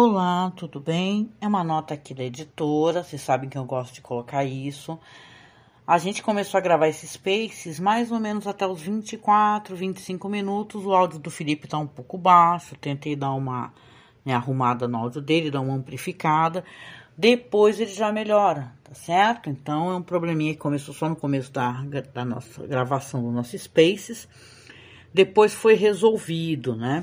Olá, tudo bem? É uma nota aqui da editora, vocês sabem que eu gosto de colocar isso. A gente começou a gravar esses spaces mais ou menos até os 24, 25 minutos. O áudio do Felipe tá um pouco baixo, tentei dar uma né, arrumada no áudio dele, dar uma amplificada. Depois ele já melhora, tá certo? Então é um probleminha que começou só no começo da, da nossa gravação do nosso Spaces. Depois foi resolvido, né?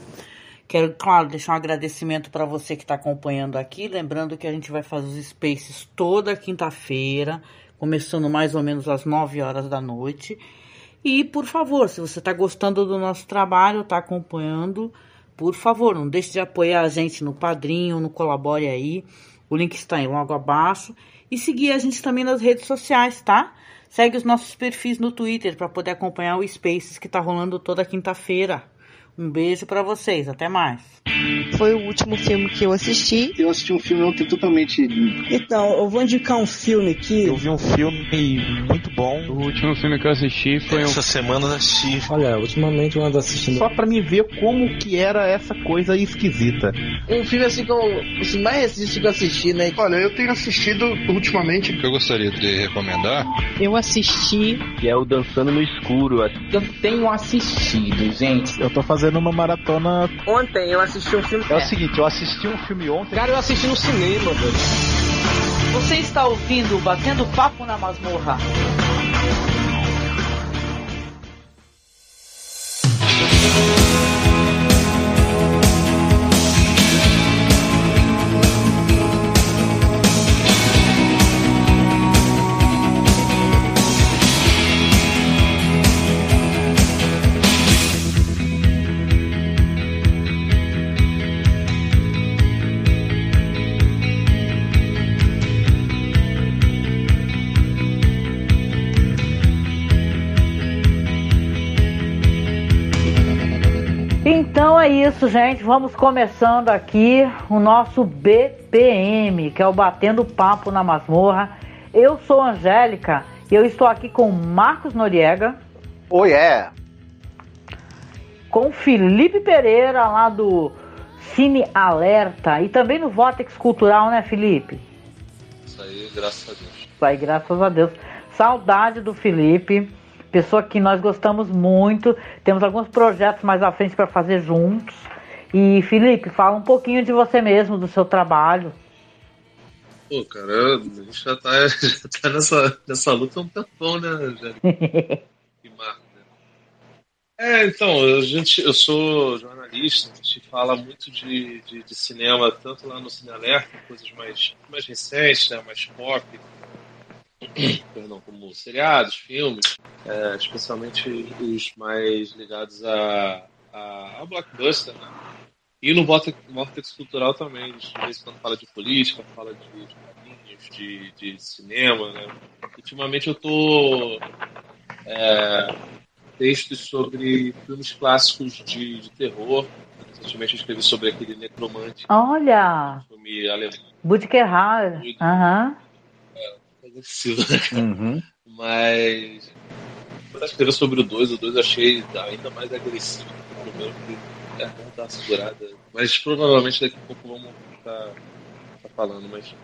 Quero, claro, deixar um agradecimento para você que está acompanhando aqui. Lembrando que a gente vai fazer os Spaces toda quinta-feira, começando mais ou menos às 9 horas da noite. E, por favor, se você está gostando do nosso trabalho, está acompanhando, por favor, não deixe de apoiar a gente no Padrinho, no Colabore aí. O link está aí logo abaixo. E seguir a gente também nas redes sociais, tá? Segue os nossos perfis no Twitter para poder acompanhar o Spaces que está rolando toda quinta-feira. Um beijo para vocês, até mais. Foi o último filme que eu assisti. Eu assisti um filme ontem totalmente. Então, eu vou indicar um filme aqui. Eu vi um filme muito bom. O último filme que eu assisti foi Essa um. semana eu assisti. Olha, ultimamente eu ando assistindo. Só pra me ver como que era essa coisa esquisita. Um filme assim que eu. Assim, mais recente que eu assisti, né? Olha, eu tenho assistido ultimamente. O que eu gostaria de recomendar Eu assisti. que é o Dançando no Escuro. Eu tenho assistido, gente. Eu tô fazendo uma maratona. Ontem eu assisti um filme. É o seguinte, eu assisti um filme ontem. Cara, eu assisti no cinema, velho. Você está ouvindo Batendo Papo na Masmorra. É isso, gente. Vamos começando aqui o nosso BPM, que é o Batendo Papo na Masmorra. Eu sou a Angélica e eu estou aqui com Marcos Noriega, Oh, yeah. com Felipe Pereira, lá do Cine Alerta, e também no Vortex Cultural, né, Felipe? Isso aí, graças a Deus. Vai, graças a Deus. Saudade do Felipe, pessoa que nós gostamos muito. Temos alguns projetos mais à frente para fazer juntos. E Felipe, fala um pouquinho de você mesmo, do seu trabalho. Pô, cara, a gente já tá, já tá nessa, nessa luta há um tempão, né, Angélica? E Marco, né? É, então, a gente, eu sou jornalista, a gente fala muito de, de, de cinema, tanto lá no Cine Alerta, coisas mais, mais recentes, né, mais pop, perdão, como seriados, filmes, é, especialmente os mais ligados a, a, a blockbuster, né? E no Vortex, Cultural também, de vez em quando fala de política, fala de, de quadrinhos, de, de cinema, né? Ultimamente eu tô é, textos sobre filmes clássicos de, de terror. Recentemente eu escrevi sobre aquele Necromante, Olha, filme alemão. Aham. Agressivo, né, cara? Uhum. Mas. Eu escrever sobre o 2, o 2 eu achei ainda mais agressivo que o primeiro, que é bom dar segurada. Mas provavelmente daqui a pouco vamos estar tá falando, mas.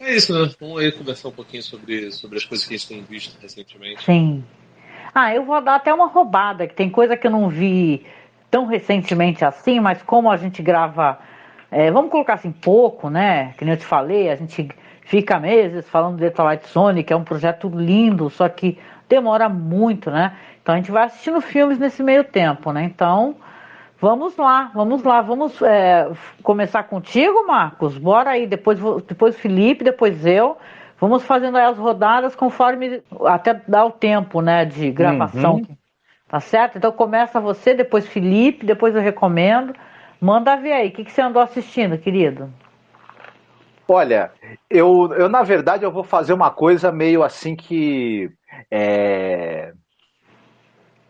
É isso, né? Vamos aí conversar um pouquinho sobre, sobre as coisas que a gente tem visto recentemente. Sim. Ah, eu vou dar até uma roubada, que tem coisa que eu não vi tão recentemente assim, mas como a gente grava, é, vamos colocar assim, pouco, né? Que nem eu te falei, a gente fica meses falando de Twilight Zone, que é um projeto lindo, só que demora muito, né? Então a gente vai assistindo filmes nesse meio tempo, né? Então, vamos lá, vamos lá, vamos é, começar contigo, Marcos? Bora aí, depois, depois o Felipe, depois eu. Vamos fazendo aí as rodadas conforme até dá o tempo, né, de gravação. Uhum. Tá certo? Então começa você, depois Felipe, depois eu recomendo. Manda ver aí, o que, que você andou assistindo, querido? Olha, eu, eu na verdade eu vou fazer uma coisa meio assim que é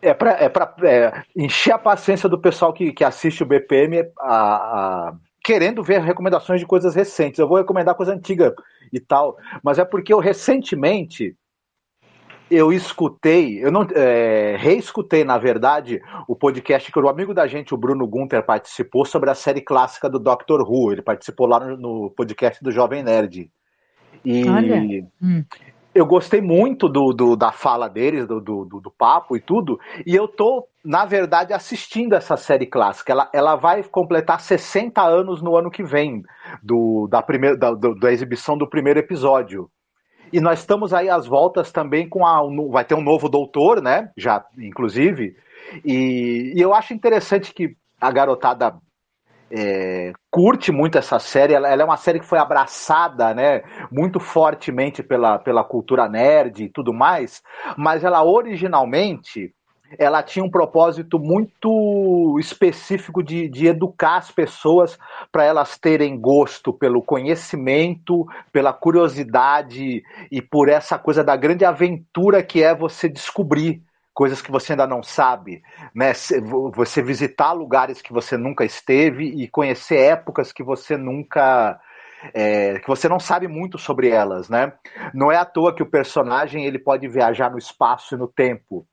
é para é pra, é, encher a paciência do pessoal que, que assiste o BPM a, a- querendo ver recomendações de coisas recentes. Eu vou recomendar coisa antiga e tal, mas é porque eu recentemente eu escutei, eu não é, reescutei, na verdade, o podcast que o amigo da gente, o Bruno Gunter, participou sobre a série clássica do Doctor Who. Ele participou lá no, no podcast do Jovem Nerd. E hum. eu gostei muito do, do, da fala deles, do, do, do, papo e tudo. E eu tô, na verdade, assistindo essa série clássica. Ela, ela vai completar 60 anos no ano que vem, do, da, primeira, da, do, da exibição do primeiro episódio. E nós estamos aí às voltas também com a. Vai ter um novo doutor, né? Já, inclusive. E, e eu acho interessante que a garotada é, curte muito essa série. Ela, ela, é uma série que foi abraçada, né, muito fortemente pela, pela cultura nerd e tudo mais. Mas ela originalmente ela tinha um propósito muito específico de, de educar as pessoas para elas terem gosto pelo conhecimento, pela curiosidade e por essa coisa da grande aventura que é você descobrir coisas que você ainda não sabe, né? Você visitar lugares que você nunca esteve e conhecer épocas que você nunca é, que você não sabe muito sobre elas, né? Não é à toa que o personagem ele pode viajar no espaço e no tempo.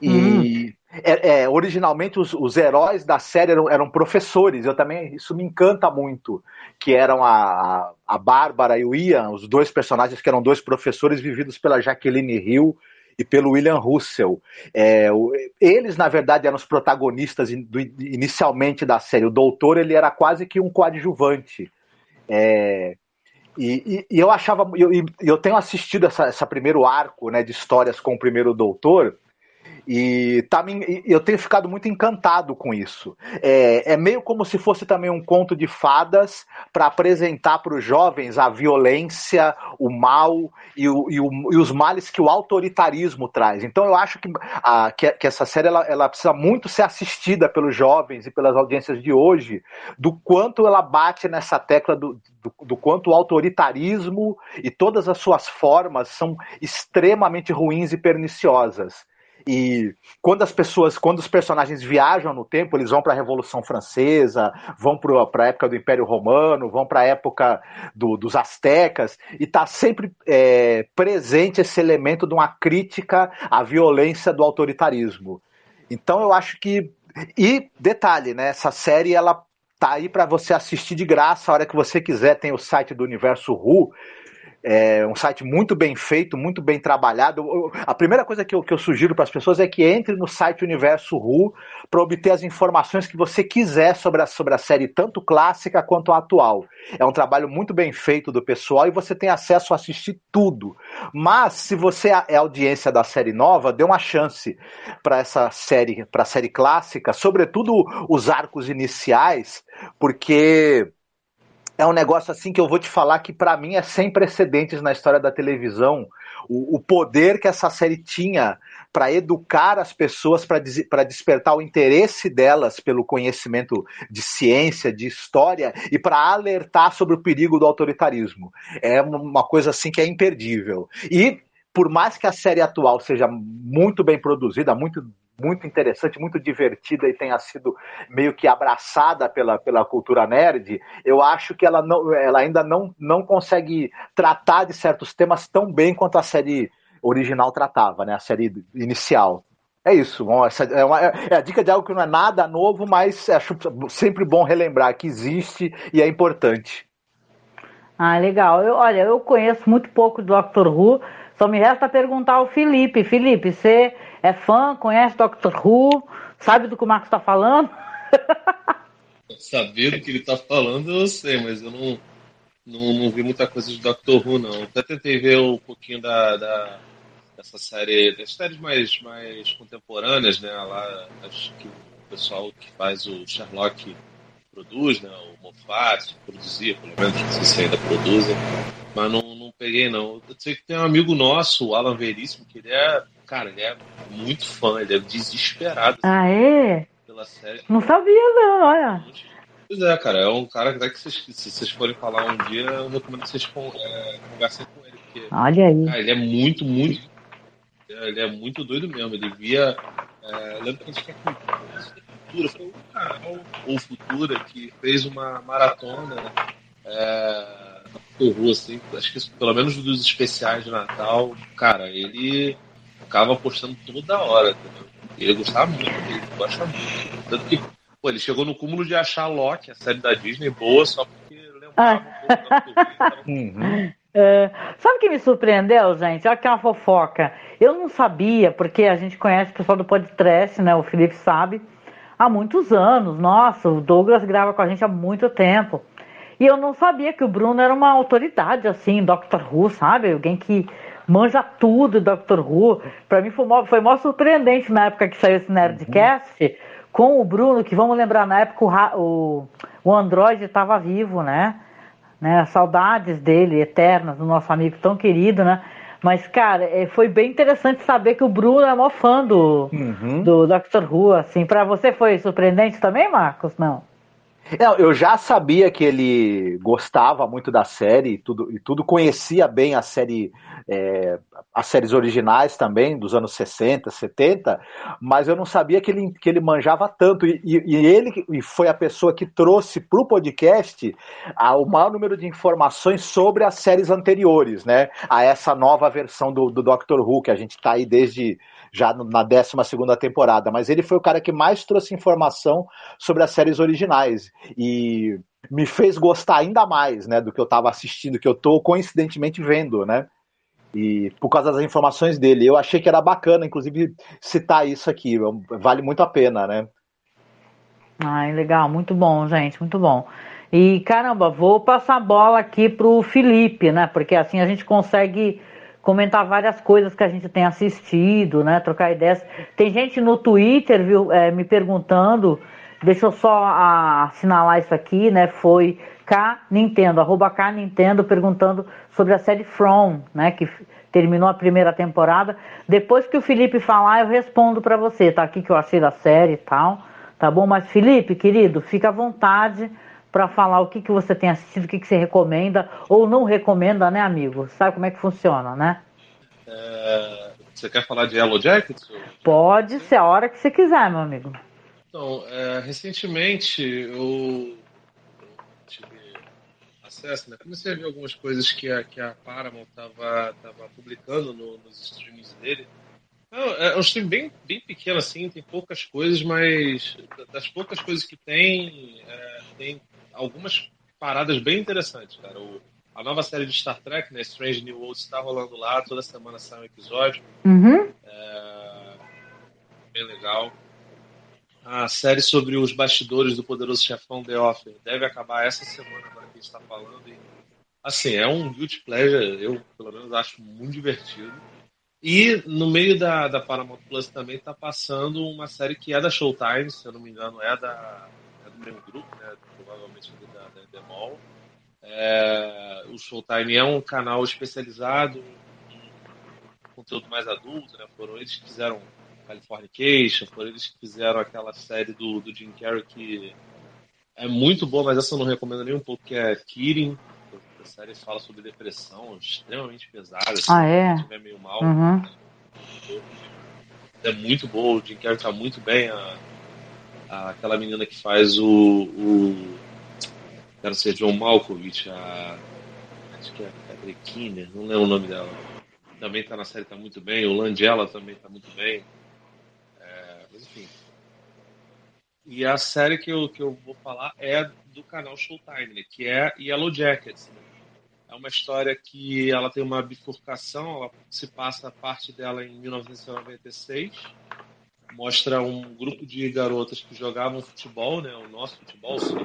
E hum. é, é, originalmente os, os, heróis da série eram, eram, professores. Eu também isso me encanta muito, que eram a, a Bárbara e o Ian, os dois personagens que eram dois professores vividos pela Jacqueline Hill e pelo William Russell. É, eles, na verdade, eram os protagonistas do, inicialmente da série. O Doutor ele era quase que um coadjuvante. É, e, e, e, eu achava, eu, eu tenho assistido essa, essa primeiro arco né, de histórias com o primeiro Doutor, e tá, eu tenho ficado muito encantado com isso. É, é meio como se fosse também um conto de fadas para apresentar para os jovens a violência, o mal e, o, e, o, e, os males que o autoritarismo traz. Então eu acho que, a, que, que, essa série ela, ela precisa muito ser assistida pelos jovens e pelas audiências de hoje, do quanto ela bate nessa tecla do, do, do quanto o autoritarismo e todas as suas formas são extremamente ruins e perniciosas. E quando as pessoas, quando os personagens viajam no tempo, eles vão para a Revolução Francesa, vão para a época do Império Romano, vão para a época do, dos Aztecas, e está sempre é, presente esse elemento de uma crítica à violência do autoritarismo. Então eu acho que. E detalhe, né? Essa série ela tá aí para você assistir de graça a hora que você quiser. Tem o site do Universo Ru é um site muito bem feito, muito bem trabalhado. A primeira coisa que eu, que eu sugiro para as pessoas é que entre no site Universo Ru para obter as informações que você quiser sobre a, sobre a série, tanto clássica quanto atual. É um trabalho muito bem feito do pessoal e você tem acesso a assistir tudo. Mas, se você é audiência da série nova, dê uma chance para essa série, para a série clássica, sobretudo os arcos iniciais, porque é um negócio assim que eu vou te falar que para mim é sem precedentes na história da televisão. O, o poder que essa série tinha para educar as pessoas, para des, despertar o interesse delas pelo conhecimento de ciência, de história e para alertar sobre o perigo do autoritarismo. É uma coisa assim que é imperdível. E por mais que a série atual seja muito bem produzida, muito muito interessante, muito divertida e tenha sido meio que abraçada pela, pela cultura nerd, eu acho que ela, não, ela ainda não, não consegue tratar de certos temas tão bem quanto a série original tratava, né? A série inicial. É isso. Bom, essa é, uma, é, a dica de algo que não é nada novo, mas acho sempre bom relembrar que existe e é importante. Ah, legal. Eu, olha, eu conheço muito pouco do Doctor Who, só me resta perguntar ao Felipe. Felipe, você é fã, conhece Doctor Who, sabe do que o Marcos está falando? Saber do que ele está falando eu sei, mas eu não, não, não, vi muita coisa de Doctor Who, não. Até tentei ver um pouquinho da, da dessa série, das séries mais, mais contemporâneas, né? Lá, acho que o pessoal que faz o Sherlock produz, né? O Moffat produzia, pelo menos, não sei se ainda produzem, mas não, não peguei não. Eu sei que tem um amigo nosso, o Alan Veríssimo, que ele é, cara, ele é muito fã, ele é desesperado. Ah, é? Pela série. Não sabia não, olha. Pois é, cara, é um cara que vocês, se vocês forem falar um dia, eu recomendo que vocês é, conversem com ele. Porque, olha aí. Cara, ele é muito, muito. Ele é muito doido mesmo. Ele via. É, lembro que a gente quer Futura, foi o canal ou Futura que fez uma maratona é, Doctor Who, assim, acho que pelo menos dos especiais de Natal, cara, ele ficava postando toda hora, entendeu? Ele gostava muito dele, gosta muito. Tanto que, pô, ele chegou no cúmulo de achar Loki, a série da Disney, boa só porque lembrava um pouco da. Uhum. É, sabe o que me surpreendeu, gente? Olha que é uma fofoca. Eu não sabia, porque a gente conhece o pessoal do podcast, né? O Felipe sabe, há muitos anos. Nossa, o Douglas grava com a gente há muito tempo. E eu não sabia que o Bruno era uma autoridade, assim, Doctor Who, sabe? Alguém que manja tudo Doctor Who. Pra mim foi mó, foi mó surpreendente na época que saiu esse Nerdcast com o Bruno, que vamos lembrar, na época o, o, o Android estava vivo, né? né? Saudades dele, eternas, do nosso amigo tão querido, né? Mas, cara, eh, foi bem interessante saber que o Bruno é mó fã do, Uhum. do Doctor Who, assim. Pra você foi surpreendente também, Marcos? Não. Não, eu já sabia que ele gostava muito da série e tudo, e tudo conhecia bem a série, é, as séries originais também, dos anos 60, 70, mas eu não sabia que ele, que ele manjava tanto. E, e- e ele e foi a pessoa que trouxe para o podcast a- o maior número de informações sobre as séries anteriores, né? A essa nova versão do, do Doctor Who, que a gente está aí desde já na 12 segunda temporada. Mas ele foi o cara que mais trouxe informação sobre as séries originais e me fez gostar ainda mais, né, do que eu estava assistindo, que eu tô coincidentemente vendo, né? E por causa das informações dele, eu achei que era bacana, inclusive citar isso aqui, vale muito a pena, né? Ai, legal, muito bom, gente, muito bom. E caramba, vou passar a bola aqui pro Felipe, né? Porque assim a gente consegue comentar várias coisas que a gente tem assistido, né? Trocar ideias. Tem gente no Twitter, viu, é, me perguntando. Deixa eu só ah, assinalar isso aqui, né? Foi K Nintendo, arroba K Nintendo, perguntando sobre a série From, né? Que terminou a primeira temporada. Depois que o Felipe falar, eu respondo pra você, tá? Aqui que eu achei da série e tal. Tá bom? Mas Felipe, querido, fica à vontade para falar o que, que você tem assistido, o que, que você recomenda ou não recomenda, né, amigo? Sabe como é que funciona, né? É, você quer falar de Yellow Jackets? Pode ser a hora que você quiser, meu amigo. Então, é, recentemente eu tive acesso, né? Comecei a ver algumas coisas que a, que a Paramount estava tava publicando no- nos streamings dele. Não, é um stream bem, bem pequeno, assim, tem poucas coisas, mas das poucas coisas que tem, é, tem algumas paradas bem interessantes, cara. O- a nova série de Star Trek, né, Strange New Worlds, está rolando lá, toda semana sai um episódio. Uhum. É, bem legal. A série sobre os bastidores do poderoso chefão The Offer deve acabar essa semana, agora que a gente está falando. E, assim, é um guilty pleasure, eu pelo menos acho muito divertido. E no meio da, da Paramount Plus também está passando uma série que é da Showtime, se eu não me engano, é, da, mesmo grupo, né? provavelmente ali da, da Endemol. É, o Showtime é um canal especializado em conteúdo mais adulto, né? Foram eles que fizeram Californication, foram eles que fizeram aquela série do, do Jim Carrey que é muito boa, mas essa eu não recomendo nem um pouco, que é Kidding. A série fala sobre depressão, extremamente pesada. assim, Ah, é? estiver meio mal. Uhum. É muito boa, o Jim Carrey tá muito bem. A- aquela menina que faz o. o ser John Malkovich, a. Acho que é a Catherine Keener, não lembro o nome dela. Também tá na série, tá muito bem. O Langella também tá muito bem. É, mas enfim. E a série que eu, que eu vou falar é do canal Showtime, né, que é Yellow Jackets. né. É uma história que ela tem uma bifurcação, ela se passa a parte dela em 1996. Mostra um grupo de garotas que jogavam futebol, né, o nosso futebol, sim.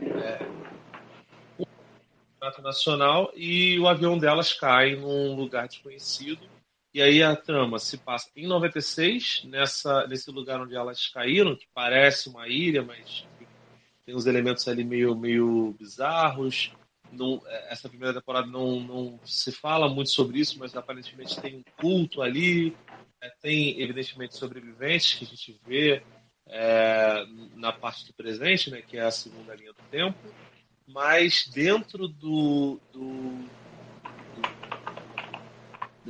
É, nacional e o avião delas cai num lugar desconhecido. E aí a trama se passa em 96, nessa, nesse lugar onde elas caíram, que parece uma ilha, mas tem uns elementos ali meio, meio bizarros. Não, essa primeira temporada não, não se fala muito sobre isso, mas aparentemente tem um culto ali. É, tem, evidentemente, sobreviventes que a gente vê é, na parte do presente, né, que é a segunda linha do tempo. Mas dentro do, do, do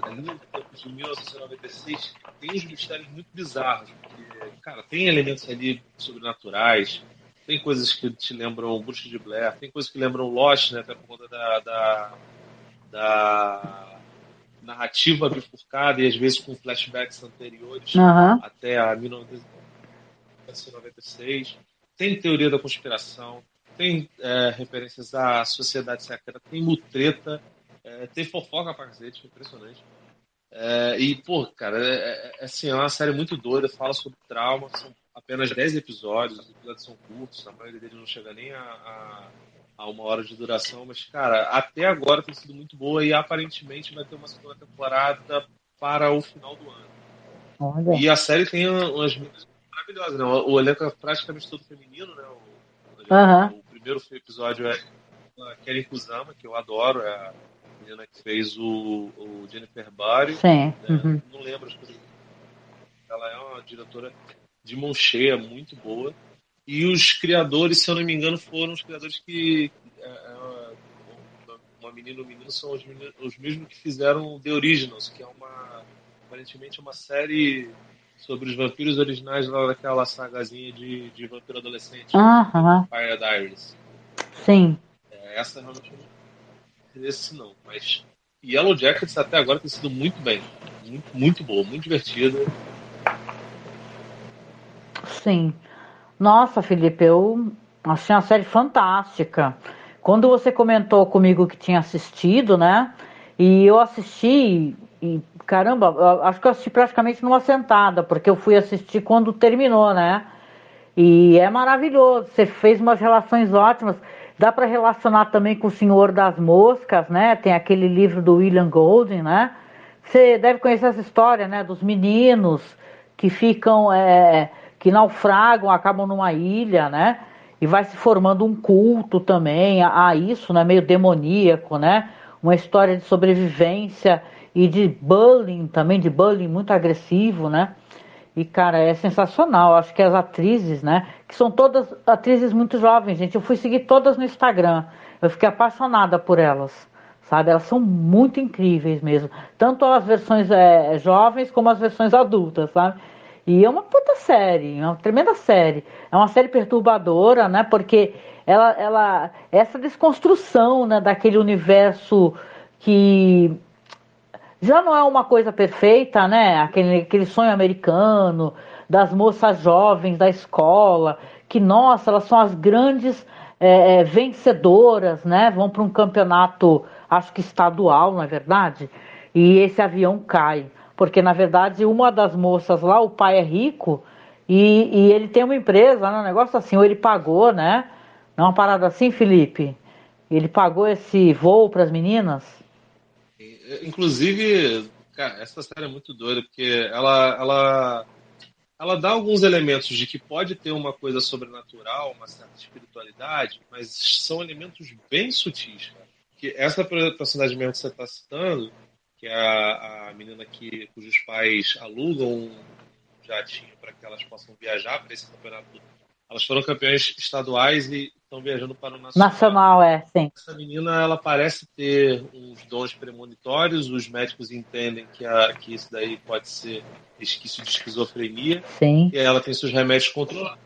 da linha do tempo de 1996 tem uns mistérios muito bizarros. Porque, cara, tem elementos ali sobrenaturais, tem coisas que te lembram Bruxa de Blair, tem coisas que lembram Lost, né? Até por conta da, da, da narrativa bifurcada e às vezes com flashbacks anteriores Uhum. até a 1996. Tem teoria da conspiração, tem é, referências à sociedade secreta, tem mutreta, é, tem fofoca pra cacete, impressionante. É, e, pô, cara, é, é, assim, é uma série muito doida, fala sobre trauma, são apenas 10 episódios, os episódios são curtos, a maioria deles não chega nem a, a, a uma hora de duração, mas, cara, até agora tem sido muito boa e aparentemente vai ter uma segunda temporada para o final do ano. Olha. E a série tem umas meninas maravilhosas, né? O, o elenco é praticamente todo feminino, né? O, Aham. o primeiro episódio é a Kelly Kusama, que eu adoro, é a menina que fez o, o Jennifer Barry. Sim. né? Não lembro as coisas. Ela é uma diretora de mão cheia, muito boa. E os criadores, se eu não me engano, foram os criadores que. é, é, uma- uma menina e um menino são os, meni- os mesmos que fizeram The Originals, que é uma. Aparentemente uma série sobre os vampiros originais lá daquela sagazinha de, de vampiro adolescente. Aham. Fire Diaries. Sim. É, essa realmente não esse não, mas Yellow Jackets até agora tem sido muito bem. Muito, muito boa, muito divertida. Sim. Nossa, Felipe, eu achei uma série fantástica. Quando você comentou comigo que tinha assistido, né? E eu assisti, e caramba, acho que eu assisti praticamente numa sentada, porque eu fui assistir quando terminou, né? E é maravilhoso. Você fez umas relações ótimas. Dá para relacionar também com o Senhor das Moscas, né? Tem aquele livro do William Golding, né? Você deve conhecer essa história, né? Dos meninos que ficam, é, que naufragam, acabam numa ilha, né? E vai se formando um culto também a, a isso, né? Meio demoníaco, né? Uma história de sobrevivência e de bullying também, de bullying muito agressivo, né? E, cara, é sensacional. Acho que as atrizes, né? Que são todas atrizes muito jovens, gente. Eu fui seguir todas no Instagram. Eu fiquei apaixonada por elas. Sabe? Elas são muito incríveis mesmo. Tanto as versões é, jovens como as versões adultas, sabe? E é uma puta série, é uma tremenda série. É uma série perturbadora, né? Porque ela, ela essa desconstrução, né, daquele universo que já não é uma coisa perfeita, né? Aquele, aquele sonho americano das moças jovens da escola, que nossa, elas são as grandes é, é, vencedoras, né? Vão para um campeonato, acho que estadual, não é verdade? E esse avião cai, porque na verdade uma das moças lá, o pai é rico e, e ele tem uma empresa, né? um negócio assim, ou ele pagou, né? Não é uma parada assim, Felipe? Ele pagou esse voo para as meninas? Inclusive, cara, essa série é muito doida, porque ela, ela, ela dá alguns elementos de que pode ter uma coisa sobrenatural, uma certa espiritualidade, mas são elementos bem sutis, cara. Que essa personagem mesmo que você está citando, que é a, a menina que, cujos pais alugam um jatinho para que elas possam viajar para esse campeonato. Elas foram campeões estaduais e estão viajando para o nacional. Nacional, é, sim. Essa menina, ela parece ter uns dons premonitórios. Os médicos entendem que, a, que isso daí pode ser resquício de esquizofrenia. Sim. E ela tem seus remédios controlados.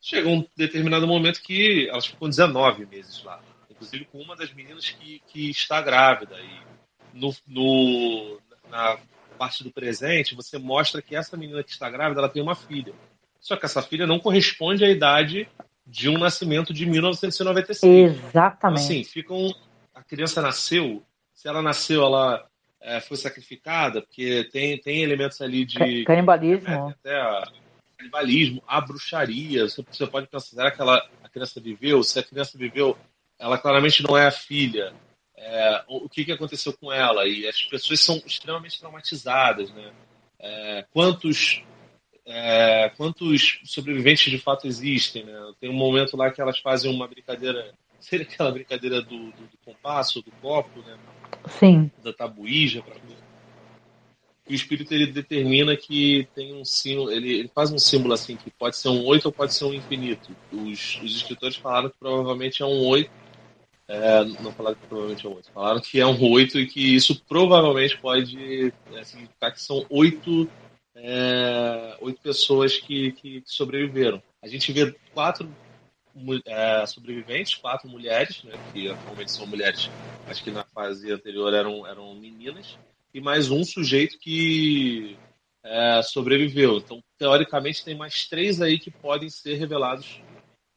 Chega um determinado momento que elas ficam 19 meses lá. Inclusive com uma das meninas que, que está grávida. E no, no, na parte do presente, você mostra que essa menina que está grávida, ela tem uma filha. Só que essa filha não corresponde à idade de um nascimento de 1996. Exatamente. Então, assim, ficam. A criança nasceu, se ela nasceu, ela é, foi sacrificada, porque tem, tem elementos ali de. Canibalismo. Até a, canibalismo, a bruxaria. Você, você pode pensar, será que ela, a criança viveu? Se a criança viveu, ela claramente não é a filha. É, o que, que aconteceu com ela? E as pessoas são extremamente traumatizadas, né? É, quantos é, quantos sobreviventes de fato existem, né? Tem um momento lá que elas fazem uma brincadeira, seria aquela brincadeira do, do, do compasso, do copo, né? Sim. Da tabuíja. Pra... O espírito ele determina que tem um símbolo, ele, ele faz um símbolo assim que pode ser um 8 ou pode ser um infinito. Os, os escritores falaram que provavelmente é um 8. É, não falaram que provavelmente é um 8. Falaram que é um 8 e que isso provavelmente pode é, significar que são oito é, oito pessoas que, que, sobreviveram. A gente vê quatro é, sobreviventes, quatro mulheres, né, que atualmente são mulheres, acho que na fase anterior eram, eram meninas, e mais um sujeito que é, sobreviveu. Então, teoricamente, tem mais três aí que podem ser revelados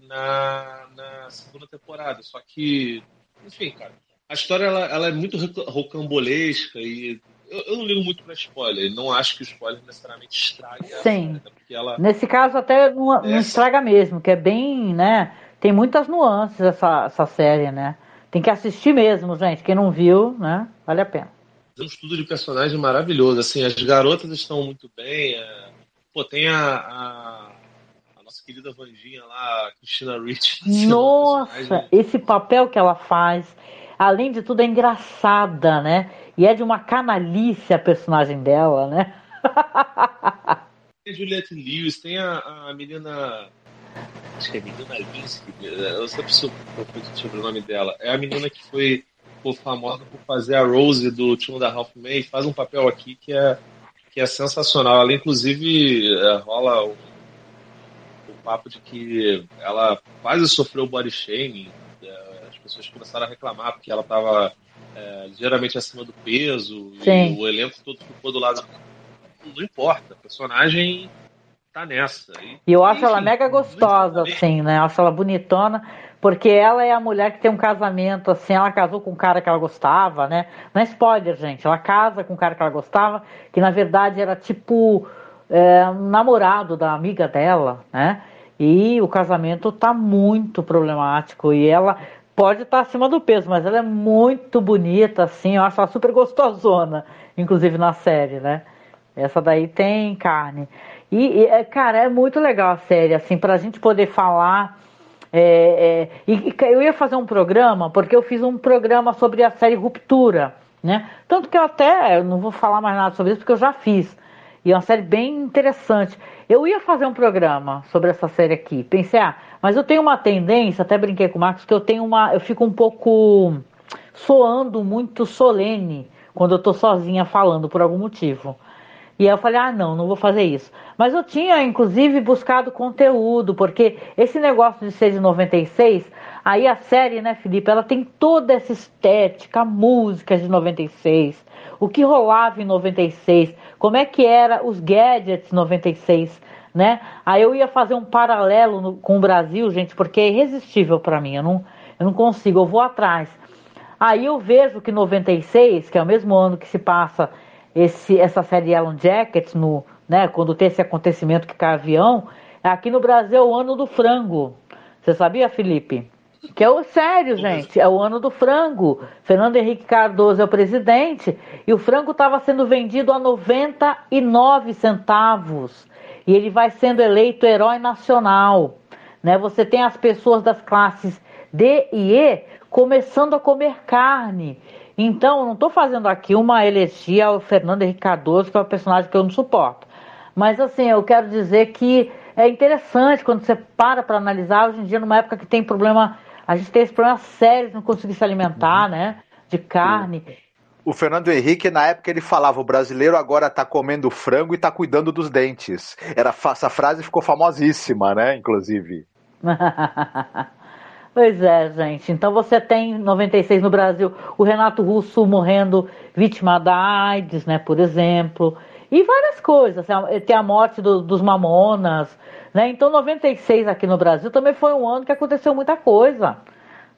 na, na segunda temporada. Só que, enfim, cara, a história ela, ela é muito rocambolesca e eu, eu, não ligo muito para spoiler. Não acho que o spoiler necessariamente estrague Sim. Série, né? ela... Nesse caso, até não, não, estraga mesmo, que é bem, né? Tem muitas nuances essa, essa série, né? Tem que assistir mesmo, gente. Quem não viu, né? Vale a pena. É um estudo de personagem maravilhoso. Assim, as garotas estão muito bem. É... Pô, tem a, a, nossa querida Vanjinha lá, Christina Rich. Nossa, esse papel que ela faz, além de tudo, é engraçada, né? E é de uma canalice a personagem dela, né? tem a Juliette Lewis, tem a, a menina. Acho que é a menina Linsky, eu sempre sou sobre o nome dela. É a menina que foi, famosa por fazer a Rose do Timo da Ralph May, faz um papel aqui que é, que é sensacional. Ela, inclusive, é, rola papo de que ela quase sofreu body shaming. É, as pessoas começaram a reclamar porque ela estava é, ligeiramente acima do peso Sim. e o elenco todo ficou do lado. Não importa, a personagem tá nessa. E, e eu acho enfim, ela mega gostosa, assim, né? Eu acho ela bonitona, porque ela é a mulher que tem um casamento, assim, ela casou com um cara que ela gostava, né? Não é spoiler, gente. Ela casa com um cara que ela gostava, que na verdade era tipo é, um namorado da amiga dela, né? E o casamento tá muito problemático. E ela pode estar acima do peso, mas ela é muito bonita, assim, eu acho ela super gostosona, inclusive na série, né? Essa daí tem carne. E, e é, cara, é muito legal a série, assim, pra gente poder falar. É, é, e, eu ia fazer um programa, porque eu fiz um programa sobre a série Ruptura, né? Tanto que eu até eu não vou falar mais nada sobre isso, porque eu já fiz. E é uma série bem interessante. Eu ia fazer um programa sobre essa série aqui. Pensei, ah, mas eu tenho uma tendência, até brinquei com o Marcos, que eu tenho uma. Eu fico um pouco soando muito solene quando eu tô sozinha falando por algum motivo. E aí eu falei, ah, não, não vou fazer isso. Mas eu tinha, inclusive, buscado conteúdo, porque esse negócio de ser de 96, aí a série, né, Felipe, ela tem toda essa estética, músicas de 96, o que rolava em 96, como é que era os gadgets 96, né? Aí eu ia fazer um paralelo no, com o Brasil, gente, porque é irresistível para mim, eu não, eu não consigo, eu vou atrás. Aí eu vejo que 96, que é o mesmo ano que se passa esse, essa série Yellow Jackets, no, né, quando tem esse acontecimento que cai avião, aqui no Brasil é o ano do frango. Você sabia, Felipe? Que é o sério, gente, é o ano do frango. Fernando Henrique Cardoso é o presidente e o frango estava sendo vendido a 99 centavos. E ele vai sendo eleito herói nacional. Né? Você tem as pessoas das classes D e E começando a comer carne. Então, não estou fazendo aqui uma elegia ao Fernando Henrique Cardoso, que é um personagem que eu não suporto. Mas, assim, eu quero dizer que é interessante quando você para para analisar, hoje em dia, numa época que tem problema a gente tem esse problema sério de não conseguir se alimentar, né? De carne. O Fernando Henrique, na época, ele falava: o brasileiro agora tá comendo frango e tá cuidando dos dentes. Era, essa frase ficou famosíssima, né? Inclusive. pois é, gente. Então você tem 96 no Brasil, o Renato Russo morrendo vítima da AIDS, né? Por exemplo. E várias coisas. Tem a morte do, dos mamonas, né? Então, 96 aqui no Brasil também foi um ano que aconteceu muita coisa.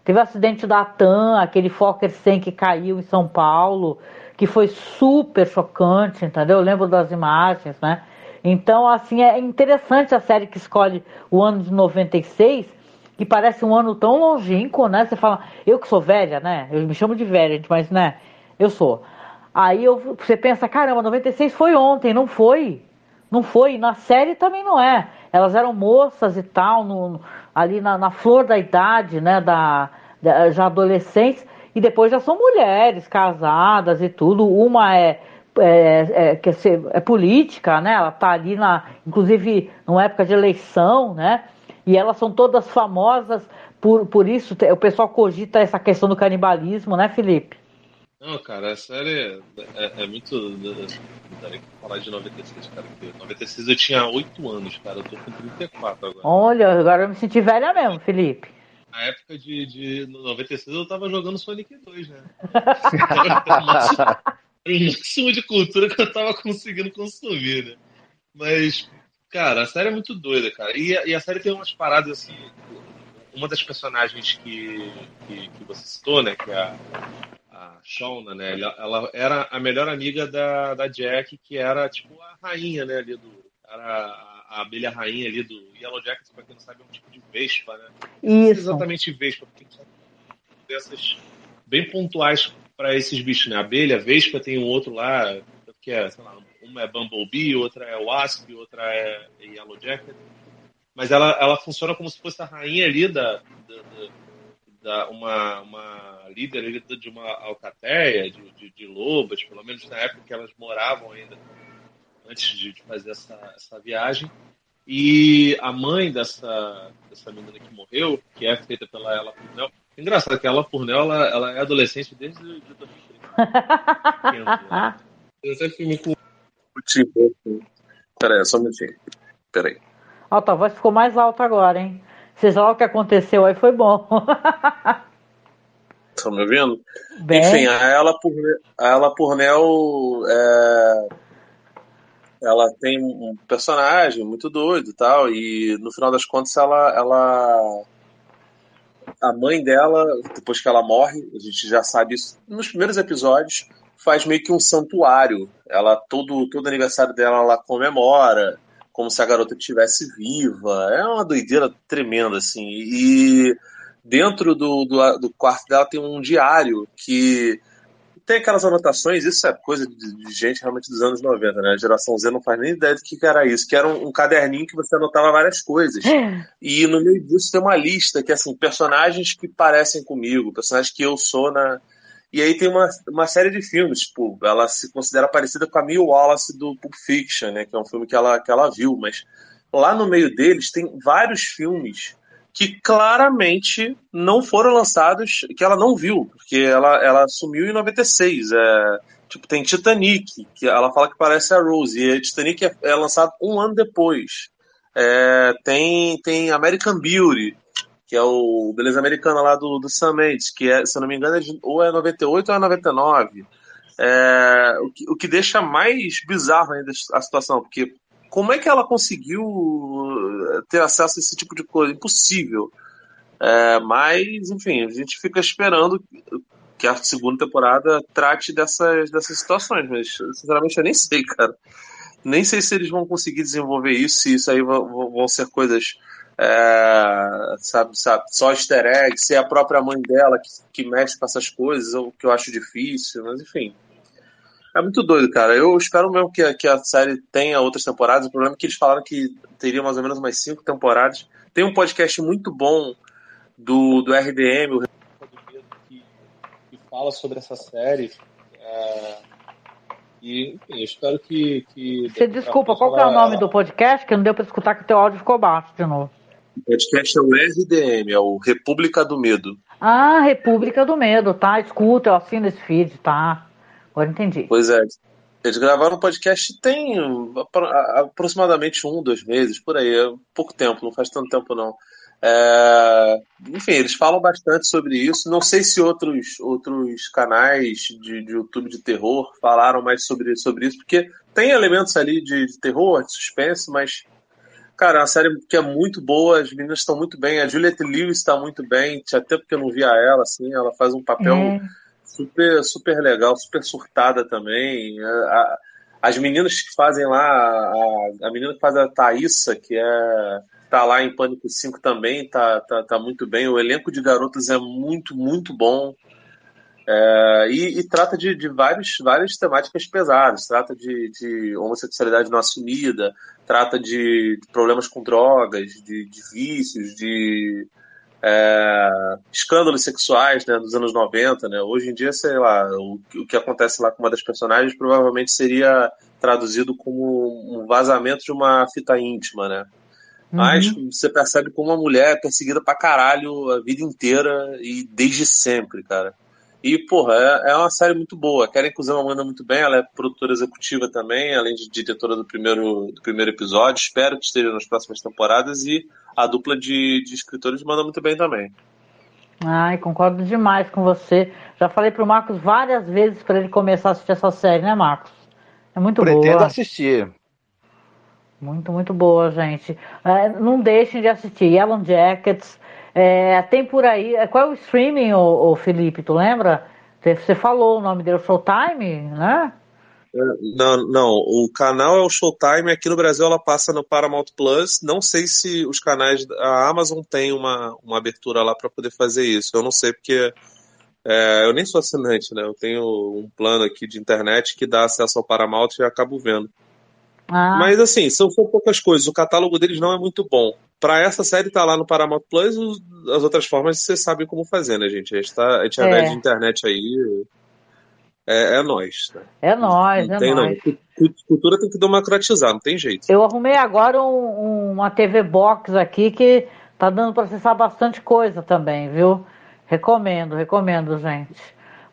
Teve o acidente da TAM, aquele Fokker 100 que caiu em São Paulo, que foi super chocante, entendeu? Eu lembro das imagens, né? Então, assim, é interessante a série que escolhe o ano de 96, que parece um ano tão longínquo, né? Você fala, eu que sou velha, né? Eu me chamo de velha, mas, né? Eu sou. Aí eu, você pensa, caramba, 96 foi ontem, não foi. Não foi. Na série também não é elas eram moças e tal, no, ali na, na, flor da idade, né, da, da, já adolescentes, e depois já são mulheres casadas e tudo. Uma é, é, é, quer ser, é política, né? Ela tá ali na, inclusive, numa época de eleição, né? E elas são todas famosas por, por isso. O pessoal cogita essa questão do canibalismo, né, Felipe? Não, cara, a série é, é muito. Daria que falar de 96, cara. Porque 96 eu tinha 8 anos, cara. Eu tô com 34 agora. Olha, agora eu me senti velha mesmo, Felipe. Na época de, de 96 eu tava jogando Sonic 2, né? Era o máximo de cultura que eu tava conseguindo consumir, né? Mas, cara, a série é muito doida, cara. E, e a série tem umas paradas assim. Uma das personagens que, que, que você citou, né? Que é a, a Shauna, né? Ela, ela, era a melhor amiga da, da Jack, que era tipo a rainha, né? Ali do, era a, a abelha rainha ali do Yellow Jacket, pra quem não sabe, é um tipo de vespa, né? Isso. Exatamente vespa, porque são dessas bem pontuais para esses bichos, né? A abelha, a vespa tem um outro lá, que é, sei lá, uma é Bumblebee, outra é Wasp, outra é Yellow Jacket. Mas ela, ela funciona como se fosse a rainha ali da, da, da, da uma, uma líder de uma alcateia, de, de, de, lobas, pelo menos na época que elas moravam ainda, antes de, de fazer essa, essa viagem. E a mãe dessa, dessa menina que morreu, que é feita pela Ella Purnell, engraçado que a Ella Purnell ela, ela é adolescente desde de 2003. Eu sempre me Peraí, só um minutinho. Peraí. Ó, tua voz ficou mais alta agora, hein? Seja lá o que aconteceu aí, foi bom. Estão me ouvindo? Bem... Enfim, a Ela, Purnell, a Ella Purnell é... ela tem um personagem muito doido e tal, e no final das contas ela, ela. A mãe dela, depois que ela morre, a gente já sabe isso nos primeiros episódios, faz meio que um santuário. Ela todo, todo aniversário dela ela comemora como se a garota estivesse viva. É uma doideira tremenda, assim. E dentro do, do, do, quarto dela tem um diário que tem aquelas anotações, isso é coisa de, de, gente realmente dos anos 90, né? A geração Z não faz nem ideia do que era isso, que era um, um caderninho que você anotava várias coisas. E no meio disso tem uma lista que é assim, personagens que parecem comigo, personagens que eu sou na, e aí tem uma, uma série de filmes, tipo, ela se considera parecida com a Mia Wallace do Pulp Fiction, né? Que é um filme que ela, que ela viu, mas lá no meio deles tem vários filmes que claramente não foram lançados, que ela não viu, porque ela, ela sumiu em 96. É, tipo, tem Titanic, que ela fala que parece a Rose, e Titanic é, é lançado um ano depois. É, tem, tem American Beauty, que é o Beleza Americana lá do, do Sam Mendes, que é, se eu não me engano, é de, ou é 98 ou é 99. É, o, que, o que deixa mais bizarro ainda a situação, porque como é que ela conseguiu eh, ter acesso a esse tipo de coisa? Impossível. É, mas, enfim, a gente fica esperando que a segunda temporada trate dessas, dessas situações, mas sinceramente eu nem sei, cara. Nem sei se eles vão conseguir desenvolver isso, se isso aí vão, vão ser coisas é, sabe, sabe, só easter egg, ser a própria mãe dela que, que mexe com essas coisas, o que eu acho difícil, mas enfim. É muito doido, cara. Eu espero mesmo que, que a série tenha outras temporadas. O problema é que eles falaram que teria mais ou menos umas cinco temporadas. Tem um podcast muito bom do, do RDM, o que, que fala sobre essa série. É, e enfim, eu espero que. que Você desculpa, qual que é o nome do podcast? Que não deu para escutar que o teu áudio ficou baixo de novo. O podcast é o RDM, é o República do Medo. Ah, República do Medo, tá? Escuta, eu assino esse feed, tá? Agora entendi. Pois é. Eles gravaram um podcast tem aproximadamente um, dois meses, por aí. É pouco tempo, não faz tanto tempo não. É... Enfim, eles falam bastante sobre isso. Não sei se outros, outros canais de, de YouTube de terror falaram mais sobre, sobre isso, porque tem elementos ali de, de terror, de suspense, mas Cara, é uma série que é muito boa, as meninas estão muito bem, a Juliette Lewis está muito bem, tinha tempo que eu não via ela, assim, ela faz um papel é. super, super legal, super surtada também. A, as meninas que fazem lá, a, a menina que faz a Thaísa, que é tá lá em Pânico 5 também, tá, tá, tá muito bem. O elenco de garotas é muito, muito bom. É, e, e, trata de, de vários, várias temáticas pesadas. Trata de, de homossexualidade não assumida, trata de, de problemas com drogas, de, de vícios, de é, escândalos sexuais né, dos anos 90. Né? Hoje em dia, sei lá, o, o que acontece lá com uma das personagens provavelmente seria traduzido como um vazamento de uma fita íntima, né? Mas uhum. você percebe como uma mulher é perseguida pra caralho a vida inteira e desde sempre, cara. E, porra, é, é uma série muito boa. A Karen Kuzama manda muito bem, ela é produtora executiva também, além de diretora do primeiro, do primeiro episódio. Espero que esteja nas próximas temporadas. E a dupla de, de escritores manda muito bem também. Ai, concordo demais com você. Já falei pro Marcos várias vezes para ele começar a assistir essa série, né, Marcos? É muito Pretendo boa. Pretendo assistir. Muito, muito boa, gente. É, não deixem de assistir Yellow Jackets. É, tem por aí. Qual é o streaming, o, o Felipe? Tu lembra? Você falou o nome dele, Showtime, né? Não, não. O canal é o Showtime. Aqui no Brasil ela passa no Paramount Plus. Não sei se os canais. A Amazon tem uma, uma abertura lá para poder fazer isso. Eu não sei porque. É, eu nem sou assinante, né? Eu tenho um plano aqui de internet que dá acesso ao Paramount e acabo vendo. Ah. Mas assim, são, são poucas coisas. O catálogo deles não é muito bom. Para essa série tá lá no Paramount Plus, as outras formas você sabe como fazer, né, gente? A gente, tá, a gente é, é de internet aí. É, é nós. Né? É nós, não é tem, nós. Não. Cultura tem que democratizar, não tem jeito. Eu arrumei agora um, uma TV Box aqui que tá dando para acessar bastante coisa também, viu? Recomendo, recomendo, gente.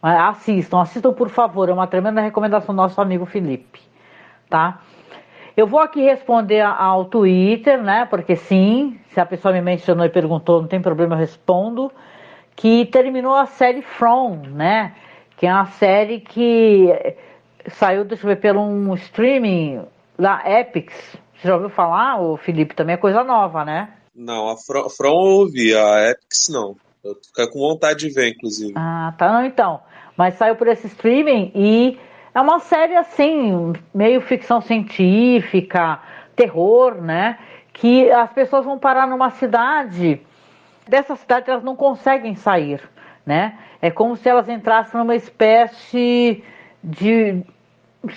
Mas assistam, assistam por favor, é uma tremenda recomendação do nosso amigo Felipe, tá? Eu vou aqui responder ao Twitter, né? Porque sim, se a pessoa me mencionou e perguntou, não tem problema, eu respondo. Que terminou a série From, né? Que é uma série que saiu, deixa eu ver, pelo um streaming da Epics. Você já ouviu falar, o Felipe? Também é coisa nova, né? Não, a From, From eu ouvi, a Epics não. Eu fico com vontade de ver, inclusive. Ah, tá, não, então. Mas saiu por esse streaming e é uma série assim, meio ficção científica, terror, né? Que as pessoas vão parar numa cidade, dessa cidade elas não conseguem sair, né? É como se elas entrassem numa espécie de,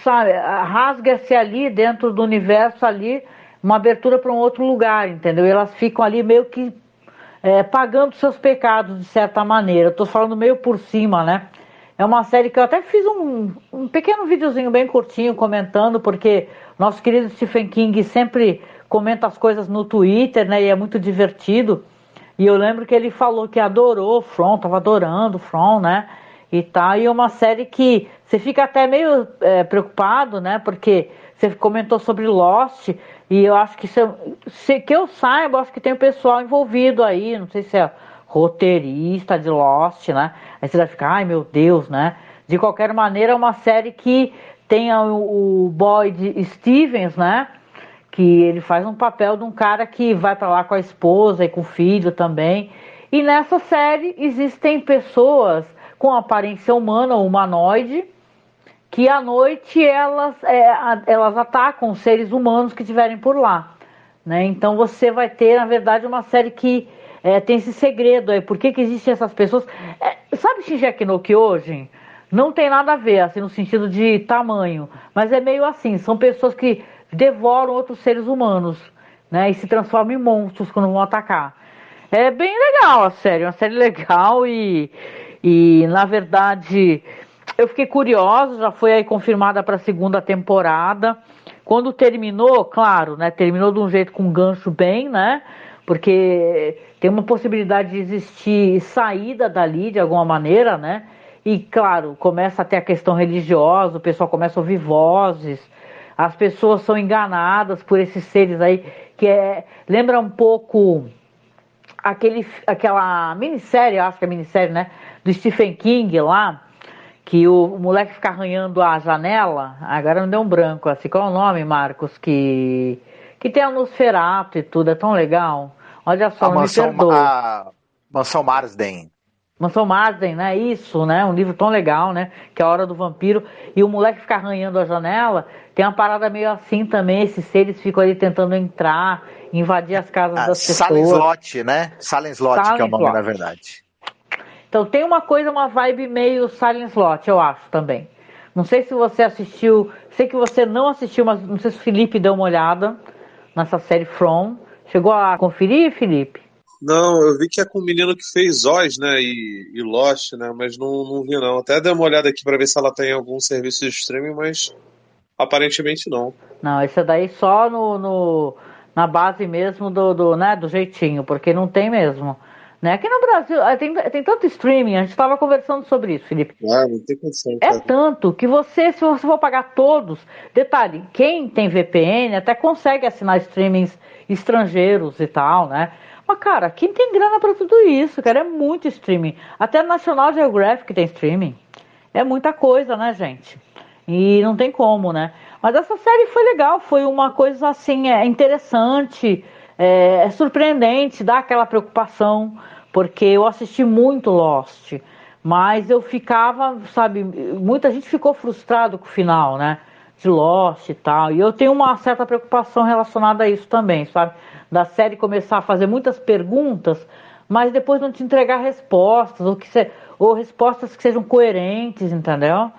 sabe, rasga-se ali dentro do universo ali, uma abertura para um outro lugar, entendeu? E elas ficam ali meio que é, pagando seus pecados de certa maneira. Tô falando meio por cima, né? É uma série que eu até fiz um, um pequeno videozinho bem curtinho comentando, porque nosso querido Stephen King sempre comenta as coisas no Twitter, né? E é muito divertido. E eu lembro que ele falou que adorou From, tava adorando From, né? E tá, e é uma série que você fica até meio é, preocupado, né? Porque você comentou sobre Lost, e eu acho que, se, se, que eu saiba, acho que tem o pessoal envolvido aí, não sei se é roteirista de Lost, né? Aí você vai ficar, ai meu Deus, né? De qualquer maneira, é uma série que tem o, o Boyd Stevens, né? Que ele faz um papel de um cara que vai para lá com a esposa e com o filho também. E nessa série existem pessoas com aparência humana, humanoide, que à noite elas, é, elas atacam seres humanos que estiverem por lá. Né? Então você vai ter, na verdade, uma série que é, tem esse segredo aí, por que, que existem essas pessoas. É, sabe Shinjeki no Kyojin? Não tem nada a ver, assim, no sentido de tamanho, mas é meio assim, são pessoas que devoram outros seres humanos, né, e se transformam em monstros quando vão atacar. É bem legal a série, uma série legal e, e na verdade, eu fiquei curiosa, já foi aí confirmada para a segunda temporada. Quando terminou, claro, né, terminou de um jeito com um gancho bem, né, porque tem uma possibilidade de existir saída dali de alguma maneira, né? E claro, começa a ter a questão religiosa, o pessoal começa a ouvir vozes, as pessoas são enganadas por esses seres aí, que é, lembra um pouco aquele, aquela minissérie, acho que é minissérie, né? Do Stephen King lá, que o, o moleque fica arranhando a janela, agora não deu um branco, assim, qual é o nome, Marcos? Que, que tem a Nosferatu e tudo, é tão legal. Olha só, a não mansão, me perdoa. A Mansão Marsden. Mansão Marsden, né? Isso, né? Um livro tão legal, né? Que é a Hora do Vampiro. E o moleque fica arranhando a janela. Tem uma parada meio assim também. Esses seres ficam ali tentando entrar, invadir as casas ah, das pessoas. Silent Slot, né? Silent Slot, que é o nome, na verdade. Então tem uma coisa, uma vibe meio Silent Slot, eu acho também. Não sei se você assistiu, sei que você não assistiu, mas não sei se o Felipe deu uma olhada nessa série From. Chegou a conferir, Felipe? Não, eu vi que é com o menino que fez Oz, né, e, e Lost, né, mas não, não vi não. Até dei uma olhada aqui para ver se ela tem algum serviço de streaming, mas aparentemente não. Não, esse daí só no, no na base mesmo do, do, né, do jeitinho, porque não tem mesmo. Né? Aqui no Brasil eh, tem, tem tanto streaming, a gente estava conversando sobre isso, Felipe. Ah, não tem condição. É tanto que você, se você for pagar todos, detalhe, quem tem VPN até consegue assinar streamings estrangeiros e tal, né? Mas, cara, quem tem grana para tudo isso, cara, é muito streaming. Até National Geographic tem streaming. É muita coisa, né, gente? E não tem como, né? Mas essa série foi legal, foi uma coisa assim, é interessante, é, é surpreendente, dá aquela preocupação, porque eu assisti muito Lost, mas eu ficava, sabe, muita gente ficou frustrado com o final, né? De Lost e tal. E eu tenho uma certa preocupação relacionada a isso também, sabe? Da série começar a fazer muitas perguntas, mas depois não te entregar respostas, ou, que se, ou respostas que sejam coerentes, entendeu?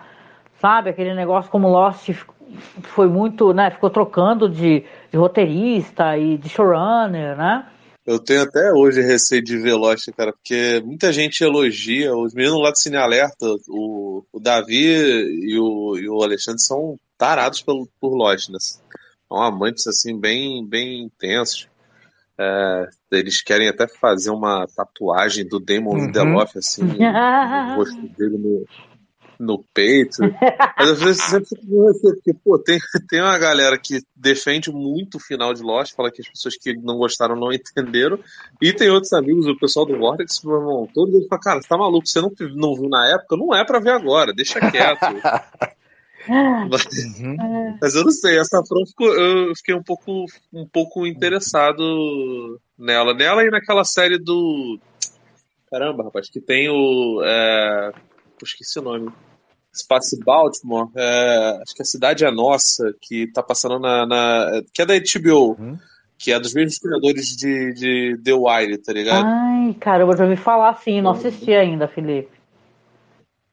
Sabe, aquele negócio como Lost foi muito, né? Ficou trocando de, de roteirista e de showrunner, né? Eu tenho até hoje receio de ver Lost, cara, porque muita gente elogia, os meninos lá do Cine Alerta, o, o Davi e o, e o Alexandre são tarados pelo, por Lost, né? São amantes, assim, bem, bem intensos. É, eles querem até fazer uma tatuagem do Damon uhum. Lindelof, assim, no rosto dele no, no peito. Mas às vezes sempre fico com receio, porque, pô, tem, tem uma galera que defende muito o final de Lost, fala que as pessoas que não gostaram não entenderam, e tem outros amigos, o pessoal do Vortex, irmão, todos eles falam, cara, você tá maluco, você não, não viu na época, não é pra ver agora, deixa quieto. Mas, uhum. mas, eu não sei, essa Fran eu fiquei um pouco, um pouco interessado nela. Nela e naquela série do. Caramba, rapaz, que tem o. É... esqueci o nome. Space Baltimore, é, acho que a cidade é nossa, que tá passando na. na que é da HBO. Uhum. Que é dos mesmos criadores de, de The Wire, tá ligado? Ai, caramba, eu já ouvi falar assim, não assisti ainda, Felipe.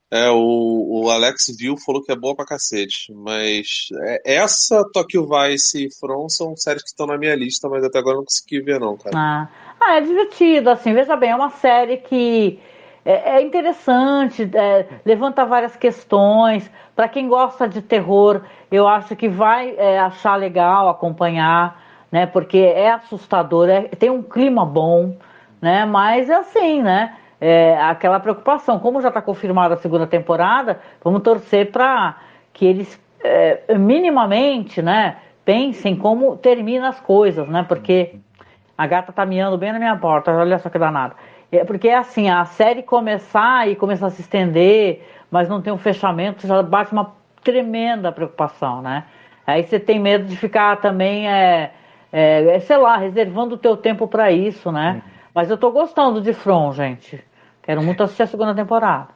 É, o, o Alex viu falou que é boa pra cacete. Mas é, essa, Tokyo Vice e From são séries que estão na minha lista, mas até agora não consegui ver, não, cara. Ah, ah é divertido, assim, veja bem, é uma série que é, é interessante, é, levanta várias questões. Para quem gosta de terror, eu acho que vai é, achar legal acompanhar, né? Porque é assustador, é, tem um clima bom, né? Mas é assim, né? É, aquela preocupação. Como já está confirmada a segunda temporada, vamos torcer para que eles é, minimamente, né? Pensem como termina as coisas, né? Porque a gata tá miando bem na minha porta, olha só que danada. É porque é assim, a série começar e começar a se estender, mas não tem um fechamento, já bate uma tremenda preocupação, né? Aí você tem medo de ficar também, é, é, é sei lá, reservando o teu tempo para isso, né? Uhum. Mas eu tô gostando de From, gente. Quero muito assistir a segunda temporada.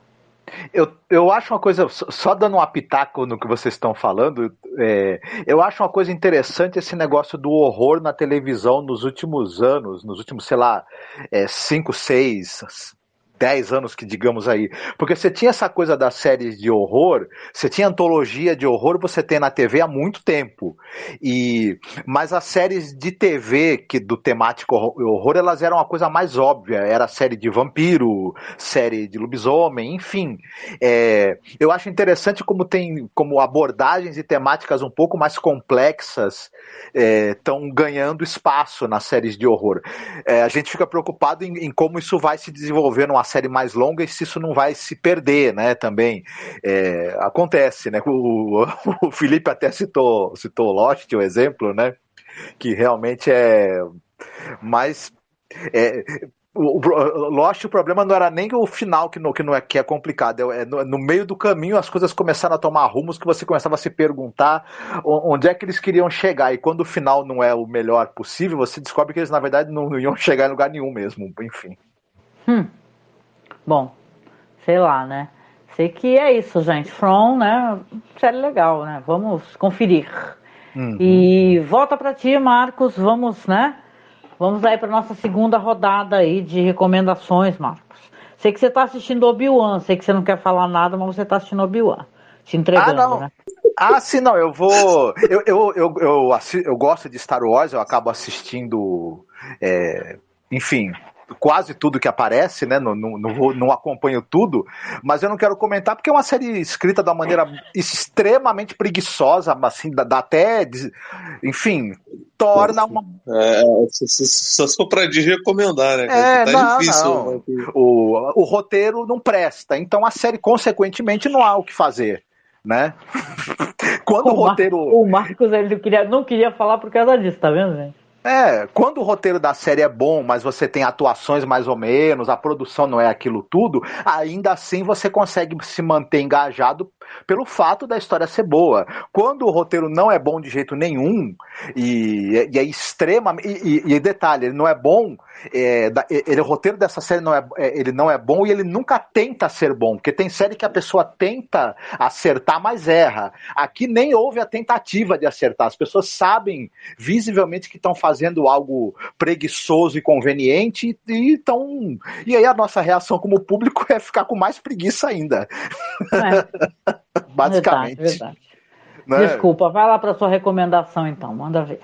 Eu, eu acho uma coisa, só dando um apitaco no que vocês estão falando, é, eu acho uma coisa interessante esse negócio do horror na televisão nos últimos anos, nos últimos, sei lá, é, cinco, seis, 10 anos que digamos aí. Porque você tinha essa coisa das séries de horror, você tinha antologia de horror, você tem na TV há muito tempo. E mas as séries de TV que do temático horror, elas eram uma coisa mais óbvia, era série de vampiro, série de lobisomem, enfim. É, eu acho interessante como tem como abordagens e temáticas um pouco mais complexas estão é, ganhando espaço nas séries de horror. É, a gente fica preocupado em, em como isso vai se desenvolver numa série mais longa e se isso não vai se perder, né? Também é, acontece, né? O, o Felipe até citou, citou Lost, o exemplo, né? Que realmente é mais é, o, o, Lost, o problema não era nem o final que, no, que, não é, que é complicado, é, no, no, meio do caminho as coisas começaram a tomar rumos que você começava a se perguntar onde é que eles queriam chegar, e quando o final não é o melhor possível, você descobre que eles na verdade não, não iam chegar em lugar nenhum mesmo, enfim. Hum. Bom, sei lá, né? Sei que é isso, gente. From, né? Série legal, né? Vamos conferir. Uhum. E volta para ti, Marcos. Vamos, né? Vamos aí para nossa segunda rodada aí de recomendações, Marcos. Sei que você está assistindo Obi-Wan. Sei que você não quer falar nada, mas você está assistindo Obi-Wan. Te entregando, ah, não. né? Ah, sim, não, eu vou. Eu, eu, eu, eu, eu, gosto de Star Wars, eu acabo assistindo. É, enfim, quase tudo que aparece, né? Não, não, não, não acompanho tudo, mas eu não quero comentar porque é uma série escrita de uma maneira extremamente preguiçosa, assim, dá, dá até. Enfim, torna uma. É, só se for pra recomendar, né? É, tá não, difícil. Não. Né? O, o roteiro não presta, então a série, consequentemente, não há o que fazer né? Quando o, o roteiro. Mar... O Marcos ele não queria, não queria falar por causa disso, tá vendo, gente? É, quando o roteiro da série é bom, mas você tem atuações mais ou menos, a produção não é aquilo tudo, ainda assim você consegue se manter engajado pelo fato da história ser boa. Quando o roteiro não é bom de jeito nenhum, e, e é extrema. E, e, e, detalhe, ele não é bom. É, ele, o roteiro dessa série não é, é, ele não é bom e ele nunca tenta ser bom, porque tem série que a pessoa tenta acertar, mas erra. Aqui nem houve a tentativa de acertar. As pessoas sabem visivelmente que estão fazendo algo preguiçoso e conveniente e estão. E aí a nossa reação como público é ficar com mais preguiça ainda. É. Basicamente. Verdade, verdade. Né? Desculpa, vai lá para sua recomendação então, manda ver.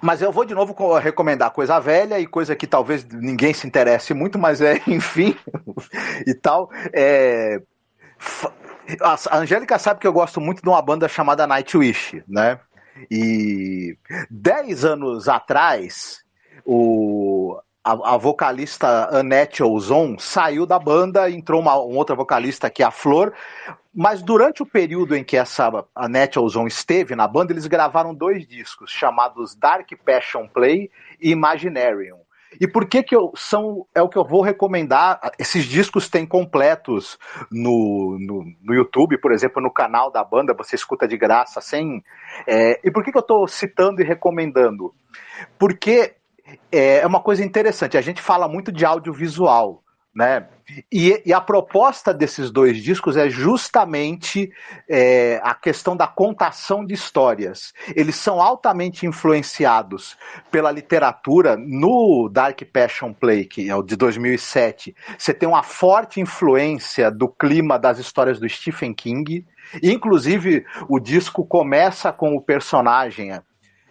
Mas eu vou de novo recomendar coisa velha e coisa que talvez ninguém se interesse muito, mas é, enfim, e tal. É... A Angélica sabe que eu gosto muito de uma banda chamada Nightwish, né? E dez anos atrás, o, a, a, vocalista Annette Ozon saiu da banda, entrou uma, uma outra vocalista que é a Flor, mas durante o período em que essa Annette Ozon esteve na banda, eles gravaram dois discos chamados Dark Passion Play e Imaginarium. E por que que eu são é o que eu vou recomendar? Esses discos têm completos no, no, no YouTube, por exemplo, no canal da banda, você escuta de graça, sem. É, e por que, que eu estou citando e recomendando? Porque é, é uma coisa interessante. A gente fala muito de audiovisual, né? E, e, a proposta desses dois discos é justamente é, a questão da contação de histórias. Eles são altamente influenciados pela literatura. No Dark Passion Play, que é o de 2007, você tem uma forte influência do clima das histórias do Stephen King. Inclusive, o disco começa com o personagem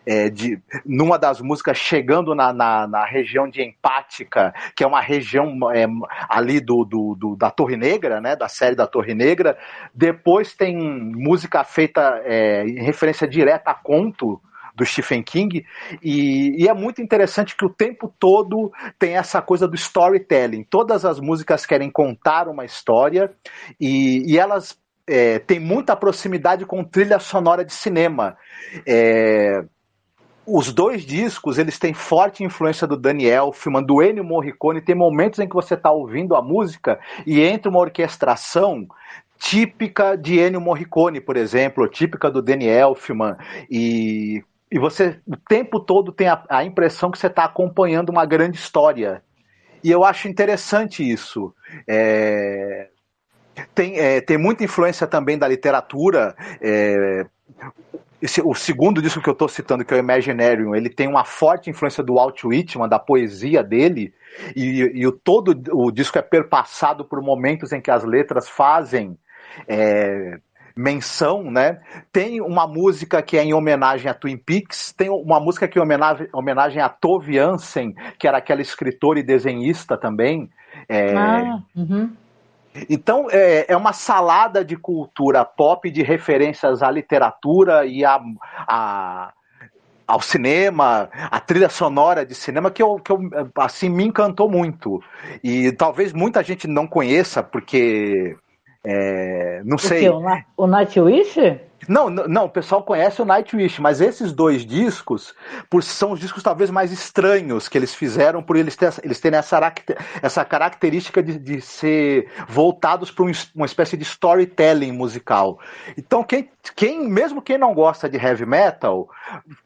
é, de, numa das músicas chegando na, na, na, região de Empática, que é uma região é, ali do, do, do, da Torre Negra, né, da série da Torre Negra. Depois tem música feita é, em referência direta a conto do Stephen King, e, e, é muito interessante que o tempo todo tem essa coisa do storytelling. Todas as músicas querem contar uma história e, e elas é, têm muita proximidade com trilha sonora de cinema. É, os dois discos, eles têm forte influência do Daniel Elfman, do Ennio Morricone. Tem momentos em que você está ouvindo a música e entra uma orquestração típica de Ennio Morricone, por exemplo, típica do Daniel Elfman. E, e você o tempo todo tem a, a impressão que você está acompanhando uma grande história. E eu acho interessante isso. É, tem, é, tem muita influência também da literatura. É, esse, o segundo disco que eu estou citando, que é o Imaginarium, ele tem uma forte influência do Walt Whitman, da poesia dele, e, e o, todo o disco é perpassado por momentos em que as letras fazem é, menção, né? Tem uma música que é em homenagem a Twin Peaks, tem uma música que é em homenagem, homenagem a Tove Jansen, que era aquela escritora e desenhista também. É, ah, uhum. Então, é, é uma salada de cultura pop, de referências à literatura e a, ao cinema, a trilha sonora de cinema que eu, que eu assim me encantou muito. E talvez muita gente não conheça porque é, não o sei. Que, o Nightwish? Não, não, o pessoal conhece o Nightwish, mas esses dois discos, por são os discos talvez mais estranhos que eles fizeram, por eles, ter, eles terem essa, essa característica de, de ser voltados para um, uma espécie de storytelling musical. Então, quem, quem, mesmo quem não gosta de heavy metal,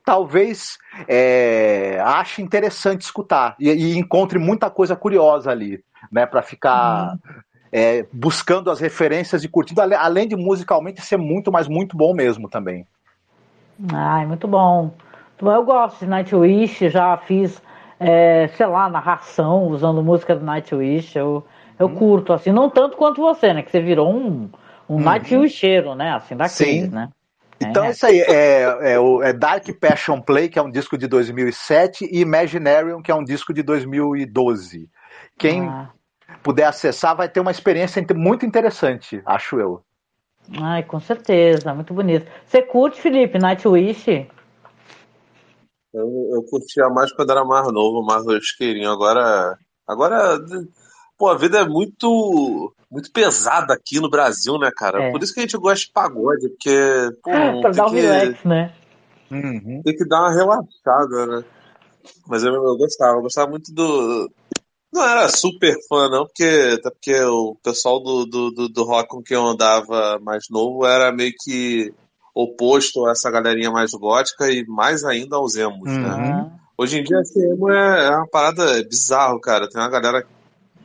talvez é, ache interessante escutar e, e, encontre muita coisa curiosa ali, né, para ficar. Hum é, buscando as referências e curtindo, além de musicalmente ser muito, mas muito bom mesmo também. Ai, muito bom. Eu gosto de Nightwish, já fiz, é, sei lá, narração usando música do Nightwish. Eu, eu hum. curto, assim, não tanto quanto você, né? Que você virou um, um hum. Nightwisheiro, né? Assim, da crise, né? Então, é. isso aí é, é, é Dark Passion Play, que é um disco de 2007, e Imaginarium, que é um disco de 2012. Quem ah. Puder acessar vai ter uma experiência muito interessante, acho eu. Ai, com certeza, muito bonito. Você curte, Felipe, Nightwish? Eu, eu curtia mais quando era mais novo, mais isqueirinho. Agora, agora, pô, a vida é muito muito pesada aqui no Brasil, né, cara? É. Por isso que a gente gosta de pagode, porque. Pô, pra dar um que... relax, né? Uhum. Tem que dar uma relaxada, né? Mas eu, eu gostava, eu gostava muito do. Não era super fã, não, porque até porque o pessoal do, do, do, do rock com quem eu andava mais novo era meio que oposto a essa galerinha mais gótica e mais ainda aos emos, né? uhum. né? Hoje em dia, esse emo é, é uma parada bizarro, cara. Tem uma galera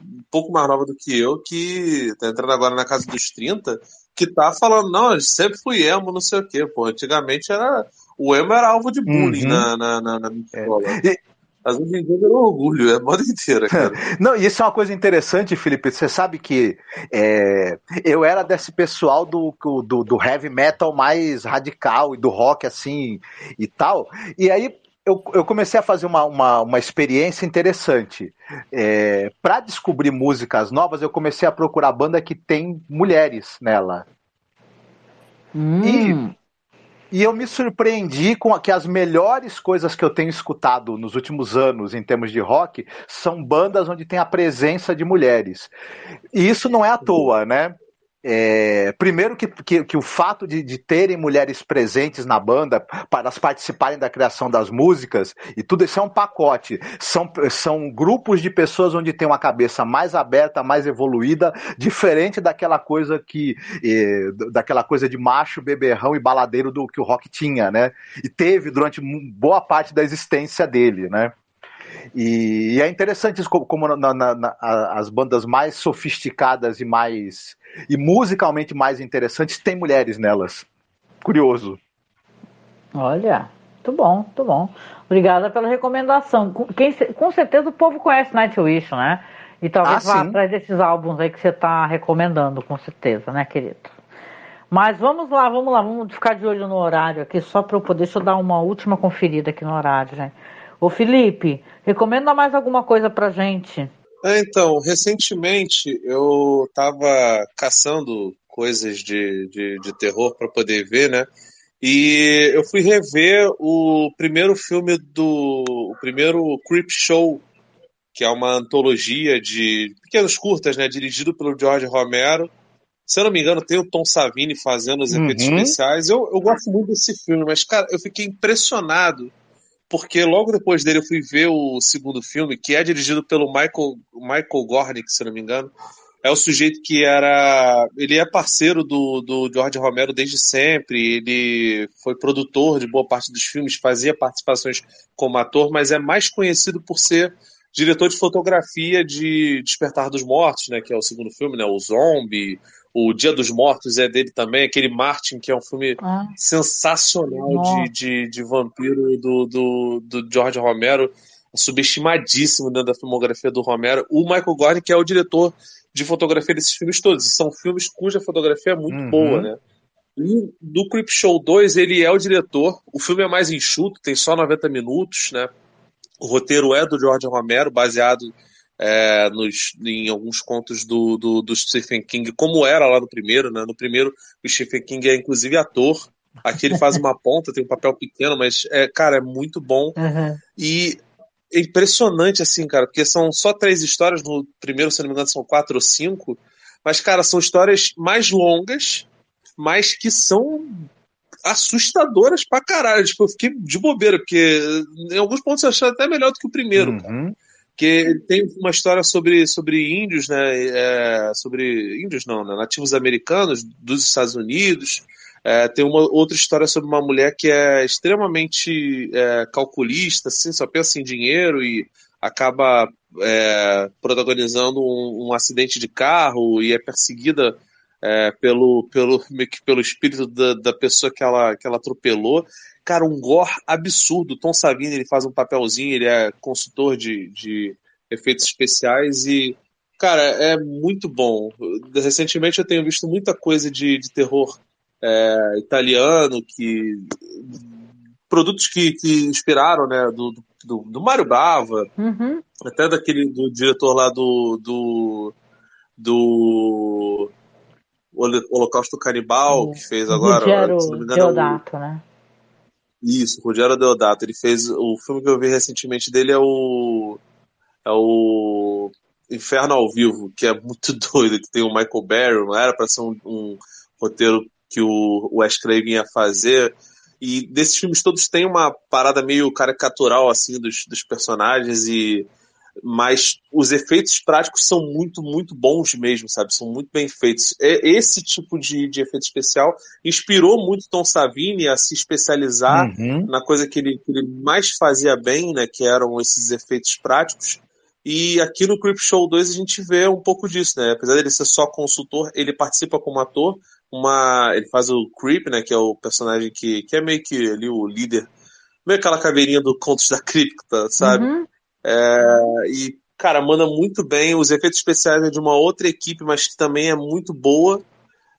um pouco mais nova do que eu que tá entrando agora na casa dos 30 que tá falando, não, eu sempre fui emo, não sei o quê, pô. Antigamente era. O emo era alvo de bullying uhum. na, na, na, na minha é. escola. É. Mas hoje em dia virou orgulho, é a moda inteira, cara. Não, e isso é uma coisa interessante, Felipe. Você sabe que é, eu era desse pessoal do, do, do, heavy metal mais radical e do rock assim e tal. E aí eu, eu comecei a fazer uma, uma, uma experiência interessante. É, Para descobrir músicas novas, eu comecei a procurar banda que tem mulheres nela. Hum. E eu me surpreendi com que as melhores coisas que eu tenho escutado nos últimos anos em termos de rock são bandas onde tem a presença de mulheres. E isso não é à toa, né? É, primeiro que, que, que, o fato de, de, terem mulheres presentes na banda para elas participarem da criação das músicas e tudo isso é um pacote. São, são grupos de pessoas onde tem uma cabeça mais aberta, mais evoluída, diferente daquela coisa que é, daquela coisa de macho, beberrão e baladeiro do que o rock tinha, né? E teve durante boa parte da existência dele, né? E, e é interessante como, como na, na, na, as bandas mais sofisticadas e mais e musicalmente mais interessantes têm mulheres nelas. Curioso. Olha, muito bom, muito bom. Obrigada pela recomendação. Quem, com certeza o povo conhece Nightwish, né? E talvez ah, vá sim. atrás desses álbuns aí que você está recomendando, com certeza, né, querido? Mas vamos lá, vamos lá, vamos ficar de olho no horário aqui, só para eu poder. Deixa eu dar uma última conferida aqui no horário, gente. Ô Felipe, recomenda mais alguma coisa pra gente. É, então, recentemente eu estava caçando coisas de, de, de terror para poder ver, né? E eu fui rever o primeiro filme do. O primeiro Creep Show, que é uma antologia de pequenos curtas, né? Dirigido pelo George Romero. Se eu não me engano, tem o Tom Savini fazendo os efeitos uhum. especiais. Eu, eu gosto muito desse filme, mas, cara, eu fiquei impressionado porque logo depois dele eu fui ver o segundo filme, que é dirigido pelo Michael, Michael Gornick, se não me engano. É o sujeito que era. Ele é parceiro do, do George Romero desde sempre. Ele foi produtor de boa parte dos filmes, fazia participações como ator, mas é mais conhecido por ser diretor de fotografia de Despertar dos Mortos, né? Que é o segundo filme, né? O Zombie, o Dia dos Mortos é dele também, aquele Martin, que é um filme ah. sensacional de, de, de, vampiro do, do, do George Romero, subestimadíssimo dentro da filmografia do Romero. O Michael Gordon, que é o diretor de fotografia desses filmes todos. E são filmes cuja fotografia é muito uhum. boa, né? E do Creep Show 2, ele é o diretor. O filme é mais enxuto, tem só 90 minutos, né? O roteiro é do George Romero, baseado é, nos, em alguns contos do, do, do, Stephen King, como era lá no primeiro, né? No primeiro, o Stephen King é inclusive ator. Aqui ele faz uma ponta, tem um papel pequeno, mas, é, cara, é muito bom. Uhum. E é impressionante, assim, cara, porque são só três histórias. No primeiro, se não me engano, são quatro ou cinco. Mas, cara, são histórias mais longas, mas que são assustadoras pra caralho. Tipo, eu fiquei de bobeira, porque em alguns pontos eu achei até melhor do que o primeiro, uhum. cara que tem uma história sobre, sobre índios, né, é, sobre índios não, né, nativos americanos dos Estados Unidos. É, tem uma outra história sobre uma mulher que é extremamente é, calculista, assim, só pensa em dinheiro e acaba é, protagonizando um, um, acidente de carro e é perseguida é, pelo, pelo, pelo espírito da, da pessoa que ela, que ela atropelou cara, um gore absurdo. Tom Savini ele faz um papelzinho, ele é consultor de, de efeitos especiais e, cara, é muito bom. Recentemente eu tenho visto muita coisa de, de terror é, italiano, que produtos que, que inspiraram, né, do, do, do Mário Bava, uhum. até daquele do diretor lá do do, do Holocausto Canibal, que fez agora. Rogério Deodato, né? Isso, Rogério Deodato. Ele fez. O filme que eu vi recentemente dele é o. É o. Inferno ao Vivo, que é muito doido, que tem o Michael Barry, não era para ser um, um, roteiro que o Wes Craven ia fazer. E desses filmes todos tem uma parada meio caricatural, assim, dos, dos personagens e mas os efeitos práticos são muito, muito bons mesmo, sabe? São muito bem feitos. Esse tipo de, de efeito especial inspirou muito Tom Savini a se especializar uhum. na coisa que ele, que ele mais fazia bem, né? Que eram esses efeitos práticos. E aqui no Creep Show 2 a gente vê um pouco disso, né? Apesar dele ser só consultor, ele participa como ator. Uma, ele faz o Creep, né? Que é o personagem que, que é meio que ali o líder. Meio aquela caveirinha do Contos da Cripta, sabe? Uhum. É, e, cara, manda muito bem. Os efeitos especiais é de uma outra equipe, mas que também é muito boa.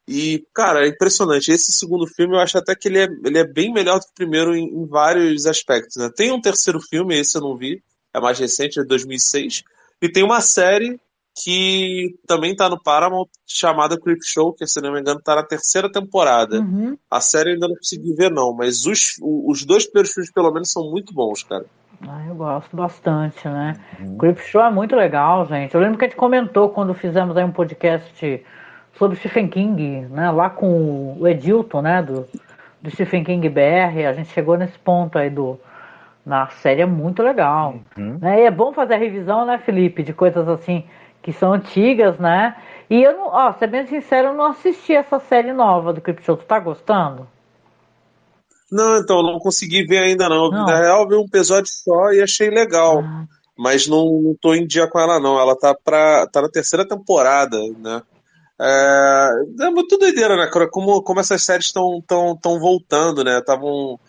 E, cara, é impressionante. Esse segundo filme eu acho até que ele é, ele é bem melhor do que o primeiro em, em vários aspectos. Né? Tem um terceiro filme, esse eu não vi, é mais recente, é de 2006. E tem uma série que também tá no Paramount, chamada Creep Show, que se não me engano tá na terceira temporada. Uhum. A série eu ainda não consegui ver, não, mas os, os dois primeiros filmes, pelo menos, são muito bons, cara. Ah, eu gosto bastante, né? Uhum. Creep Show é muito legal, gente. Eu lembro que a gente comentou quando fizemos aí um podcast sobre Stephen King, né? Lá com o Edilton, né? Do, do Stephen King BR. A gente chegou nesse ponto aí do. Na série é muito legal. Uhum. Né? E é bom fazer a revisão, né, Felipe? De coisas assim que são antigas, né? E eu não, ó, ser bem sincero, eu não assisti essa série nova do Creep Show. Tu tá gostando? Não, então, não consegui ver ainda não. não. Na real, vi um episódio só e achei legal. Ah. Mas não, não tô em dia com ela, não. Ela tá, pra, tá na terceira temporada, né? É, é muito doideira, né? Como, como essas séries estão tão, tão voltando, né? Estavam.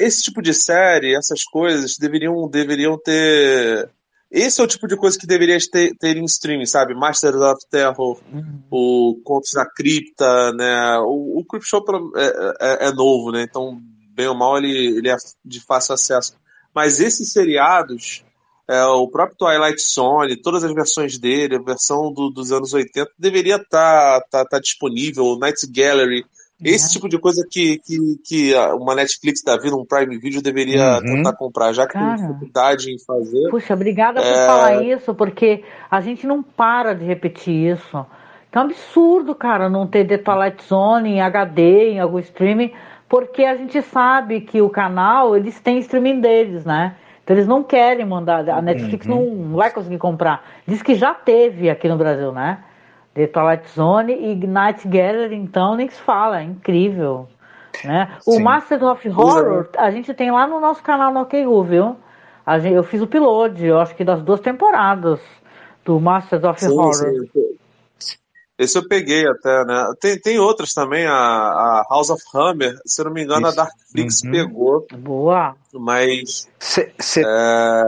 esse tipo de série, essas coisas, deveriam, deveriam ter esse é o tipo de coisa que deveria ter, ter em streaming, sabe? Masters of Terror, uhum. o Contos da Cripta, né? O, o Creep Show é, é, é, novo, né? Então, bem ou mal, ele, ele é de fácil acesso. Mas esses seriados, é, o próprio Twilight Zone, todas as versões dele, a versão do, dos anos 80, deveria estar tá, tá, tá disponível. O Night Gallery, esse é. tipo de coisa que, que, que uma Netflix da vida, um Prime Video deveria uhum. tentar comprar, já que Cara, tem dificuldade em fazer. Puxa, obrigada é... por falar isso, porque a gente não para de repetir isso. É um absurdo, cara, não ter The Twilight Zone em HD, em algum streaming, porque a gente sabe que o canal, eles têm streaming deles, né? Então eles não querem mandar, a Netflix uhum. não vai conseguir comprar. Diz que já teve aqui no Brasil, né? The Twilight Zone e Night Gallery, então, nem se fala, é incrível. Né? O Masters of Horror, a gente tem lá no nosso canal no OKU, viu? A gente, eu fiz o piloto, eu acho que das duas temporadas do Masters of sim, Horror. Sim. Esse eu peguei até, né? Tem, tem outras também, a, a House of Hammer, se eu não me engano, Isso. a Darkflix uhum. pegou. Boa. Mas. Cê, cê... É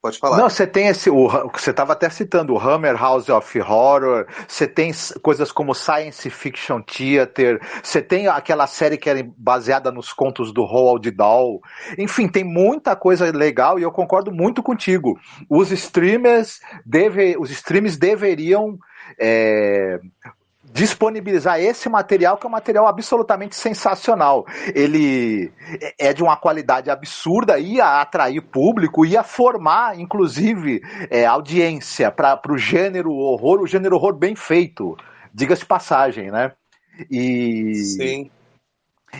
Pode falar. Não, você tem esse. O, você estava até citando o Hammer House of Horror. Você tem coisas como Science Fiction Theater. Você tem aquela série que era baseada nos contos do Roald Dahl. Enfim, tem muita coisa legal e eu concordo muito contigo. Os streamers, deve, os streams deveriam é, disponibilizar esse material, que é um material absolutamente sensacional. Ele é de uma qualidade absurda, ia atrair público, ia formar, inclusive, é, audiência para o gênero horror, o gênero horror bem feito, diga-se passagem, né? E. Sim.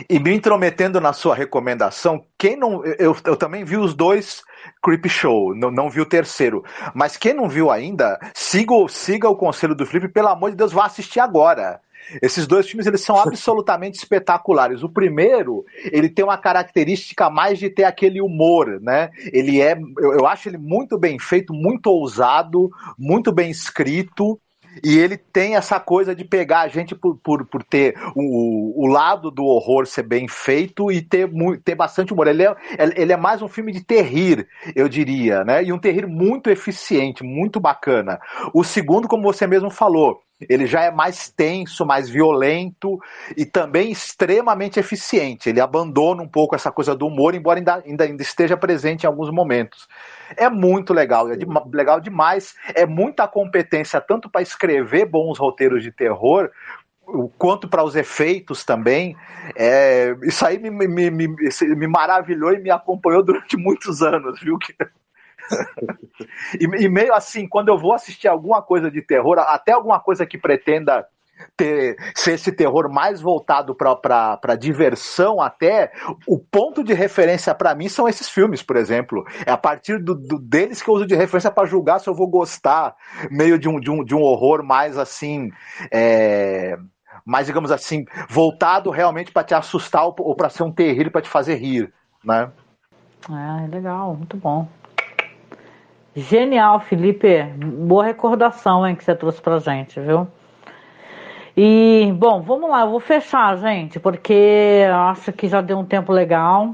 E me intrometendo na sua recomendação, quem não. Eu, eu também vi os dois Creep Show, não, não vi o terceiro. Mas quem não viu ainda, siga, siga o conselho do Felipe, pelo amor de Deus, vá assistir agora. Esses dois filmes eles são absolutamente espetaculares. O primeiro, ele tem uma característica mais de ter aquele humor, né? Ele é, eu, eu acho ele muito bem feito, muito ousado, muito bem escrito. E ele tem essa coisa de pegar a gente por, por, por ter o, o lado do horror ser bem feito e ter, ter bastante humor. Ele é, ele é mais um filme de terrir, eu diria, né? E um terrir muito eficiente, muito bacana. O segundo, como você mesmo falou, ele já é mais tenso, mais violento e também extremamente eficiente. Ele abandona um pouco essa coisa do humor, embora ainda, ainda, ainda esteja presente em alguns momentos. É muito legal, é de, legal demais. É muita competência tanto para escrever bons roteiros de terror, quanto para os efeitos também. É, isso aí me, me, me, me, maravilhou e me acompanhou durante muitos anos, viu? e, e, meio assim, quando eu vou assistir alguma coisa de terror, até alguma coisa que pretenda ter, ser esse terror mais voltado para diversão até, o ponto de referência para mim são esses filmes, por exemplo. É a partir do, do deles que eu uso de referência para julgar se eu vou gostar meio de um, de um, de um horror mais assim. É, mais, digamos assim, voltado realmente para te assustar ou para ser um terrível para te fazer rir, né? É, legal, muito bom. Genial, Felipe. Boa recordação hein, que você trouxe pra gente, viu? E, bom, vamos lá, eu vou fechar, gente, porque acho que já deu um tempo legal.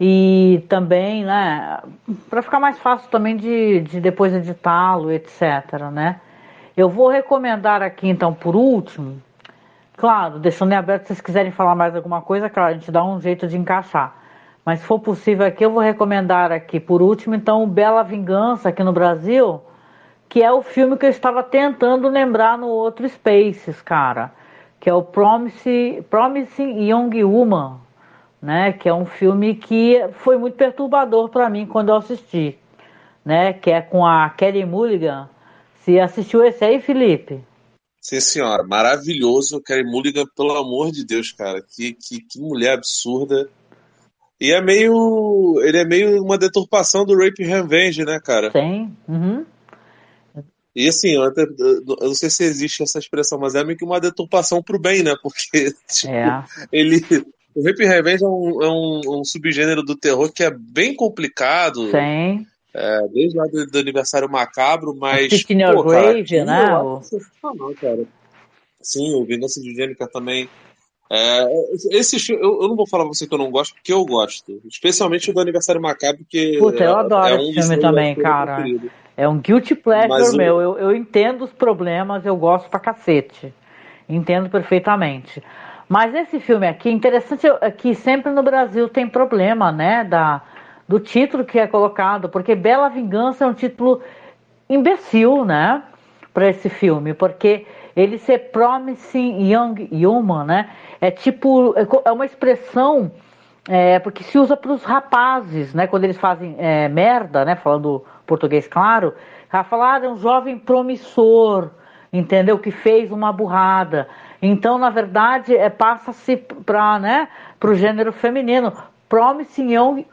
E também, né, para ficar mais fácil também de, de depois editá-lo, etc, né? Eu vou recomendar aqui, então, por último, claro, deixando em aberto se vocês quiserem falar mais alguma coisa, claro, a gente dá um jeito de encaixar. Mas se for possível aqui, eu vou recomendar aqui, por último, então, Bela Vingança aqui no Brasil, que é o filme que eu estava tentando lembrar no outro Spaces, cara, que é o Promise, Promising Young Woman, né, que é um filme que foi muito perturbador para mim quando eu assisti, né, que é com a Kelly Mulligan. Se assistiu esse aí, Felipe? Sim, senhora, maravilhoso, Kelly Mulligan, pelo amor de Deus, cara, que, que, que mulher absurda. E é meio. Ele é meio uma deturpação do Rape Revenge, né, cara? Sim. Uhum. E assim, eu, até, eu, não sei se existe essa expressão, mas é meio que uma deturpação pro bem, né? Porque, tipo, é. ele. O Rape Revenge é um, é um, um, subgênero do terror que é bem complicado. Sim. É, desde lá do, do aniversário macabro, mas. Pô, Your Grave, né? O... cara. Sim, o Vingança de Jennifer também é, esse eu, eu, não vou falar pra você que eu não gosto, porque eu gosto. Especialmente o do Aniversário Macabro, porque. Puta, eu adoro é um esse filme também, cara. É um guilty pleasure meu. Eu, eu entendo os problemas, eu gosto pra cacete. Entendo perfeitamente. Mas esse filme aqui, interessante é que sempre no Brasil tem problema, né? Da, do título que é colocado, porque Bela Vingança é um título imbecil, né? Para esse filme, porque ele ser Promising Young Human, né? É tipo, é, é uma expressão é, porque se usa para os rapazes, né? Quando eles fazem é, merda, né? Falando português claro, já falaram ah, é um jovem promissor, entendeu? Que fez uma burrada. Então, na verdade, é, passa-se para né, o gênero feminino. Promising Young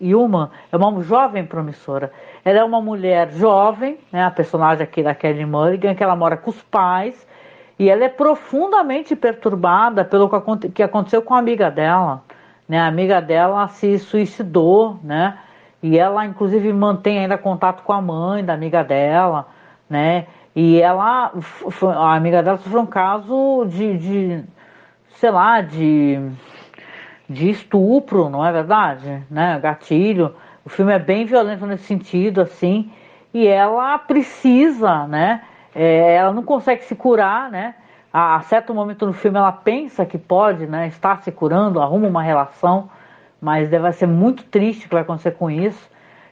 é uma jovem promissora. Ela é uma mulher jovem, né, a personagem aqui da Kelly Mulligan, que ela mora com os pais e ela é profundamente perturbada pelo que aconteceu com a amiga dela. Né? A amiga dela se suicidou, né? E ela, inclusive, mantém ainda contato com a mãe da amiga dela, né? E ela, a amiga dela sofreu um caso de, de sei lá, de, de estupro, não é verdade? Né? Gatilho. O filme é bem violento nesse sentido, assim. E ela precisa, né? É, ela não consegue se curar, né? A, a, certo momento no filme ela pensa que pode, né? Estar se curando, arruma uma relação, mas deve ser muito triste o que vai acontecer com isso.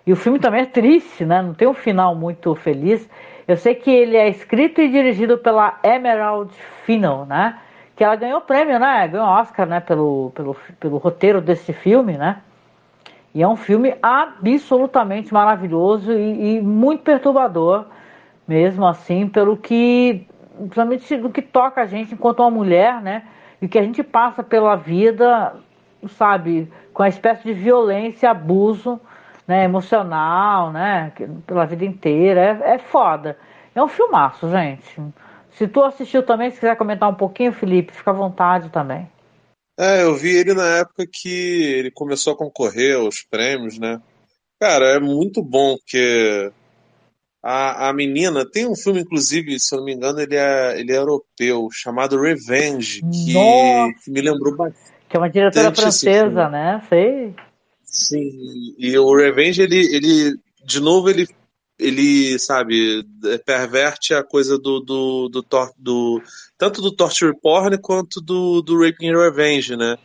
E o filme também é triste, né? Não tem um final muito feliz. Eu sei que ele é escrito e dirigido pela Emerald Fennell, né? Que ela ganhou prêmio, né? Ganhou Oscar, né? Pelo, pelo, pelo roteiro desse filme, né? E é um filme absolutamente maravilhoso e, e muito perturbador mesmo assim, pelo que, principalmente do que toca a gente enquanto uma mulher, né? E que a gente passa pela vida, sabe, com a espécie de violência, abuso, né, emocional, né, pela vida inteira. É, é foda. É um filmaço, gente. Se tu assistiu também, se quiser comentar um pouquinho, Felipe, fica à vontade também. É, eu vi ele na época que ele começou a concorrer aos prêmios, né? Cara, é muito bom, porque a, a menina, tem um filme, inclusive, se eu não me engano, ele é, ele é europeu, chamado Revenge, que, que me lembrou bastante. Que é uma diretora francesa, né? Sei. Sim, e o Revenge, ele, ele de novo, ele ele, sabe, perverte a coisa do, do, do, do tanto do torture porn quanto do, do Raping Revenge, né?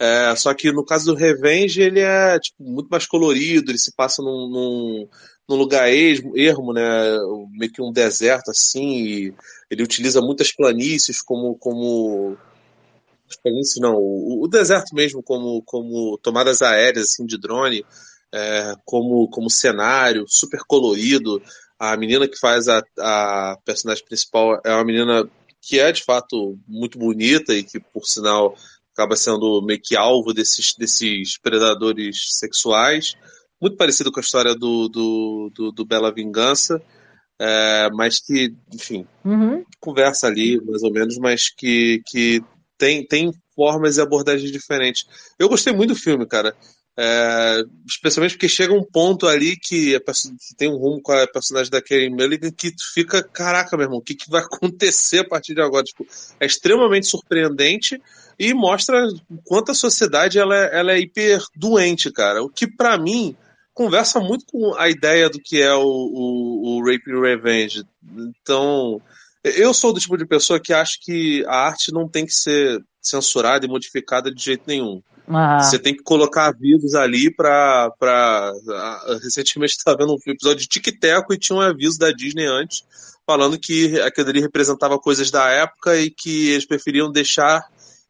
É, só que no caso do Revenge, ele é tipo, muito mais colorido, ele se passa num, num, num lugar ermo, né? Meio que um deserto assim. ele utiliza muitas planícies como. como planícies não, o, o, deserto mesmo como, como tomadas aéreas assim, de drone, é, como, como cenário, super colorido. A menina que faz a, a personagem principal é uma menina que é de fato muito bonita e que, por sinal, acaba sendo meio que alvo desses, desses predadores sexuais. Muito parecido com a história do, do, do, do Bela Vingança, é, mas que, enfim, uhum. conversa ali, mais ou menos, mas que, que tem, tem formas e abordagens diferentes. Eu gostei muito do filme, cara. É, especialmente porque chega um ponto ali que, a, que, tem um rumo com a personagem da Karen Mulligan que tu fica, caraca, meu irmão, o que, que vai acontecer a partir de agora? Tipo, é extremamente surpreendente e mostra o quanto a sociedade ela é, ela é hiper doente, cara. O que para mim conversa muito com a ideia do que é o, o, o Rape and Revenge. Então, eu sou do tipo de pessoa que acha que a arte não tem que ser censurada e modificada de jeito nenhum. Uhum. Você tem que colocar avisos ali pra. pra recentemente estava vendo um episódio de Tic Teco e tinha um aviso da Disney antes, falando que aquilo ali representava coisas da época e que eles preferiam deixar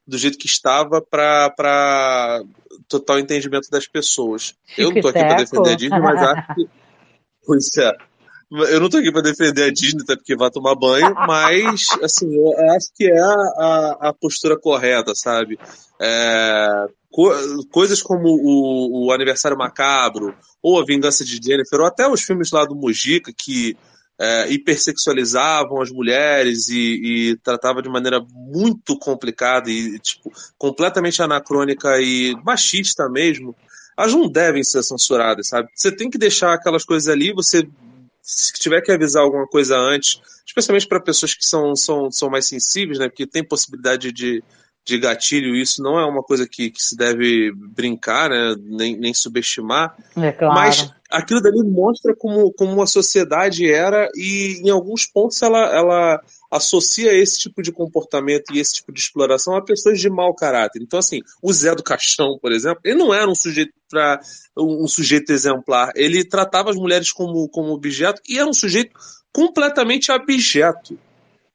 do jeito que estava para total entendimento das pessoas. Eu não tô aqui para defender a Disney, mas acho que. Pois é. Eu não tô aqui para defender a Disney, até porque vai tomar banho, mas, assim, eu acho que é a, a postura correta, sabe? É, co coisas como o, o Aniversário Macabro, ou A Vingança de Jennifer, ou até os filmes lá do Mujica, que é, hipersexualizavam as mulheres e, e tratava de maneira muito complicada e tipo, completamente anacrônica e machista mesmo, elas não devem ser censuradas, sabe? Você tem que deixar aquelas coisas ali, você se tiver que avisar alguma coisa antes, especialmente para pessoas que são, são, são mais sensíveis, né? Porque tem possibilidade de, de gatilho, isso não é uma coisa que, que se deve brincar, né? Nem, nem subestimar. É claro. Mas aquilo dali mostra como, como a sociedade era e em alguns pontos ela, ela associa esse tipo de comportamento e esse tipo de exploração a pessoas de mau caráter. Então, assim, o Zé do Caixão, por exemplo, ele não era um sujeito para um sujeito exemplar. Ele tratava as mulheres como, como objeto e era um sujeito completamente abjeto.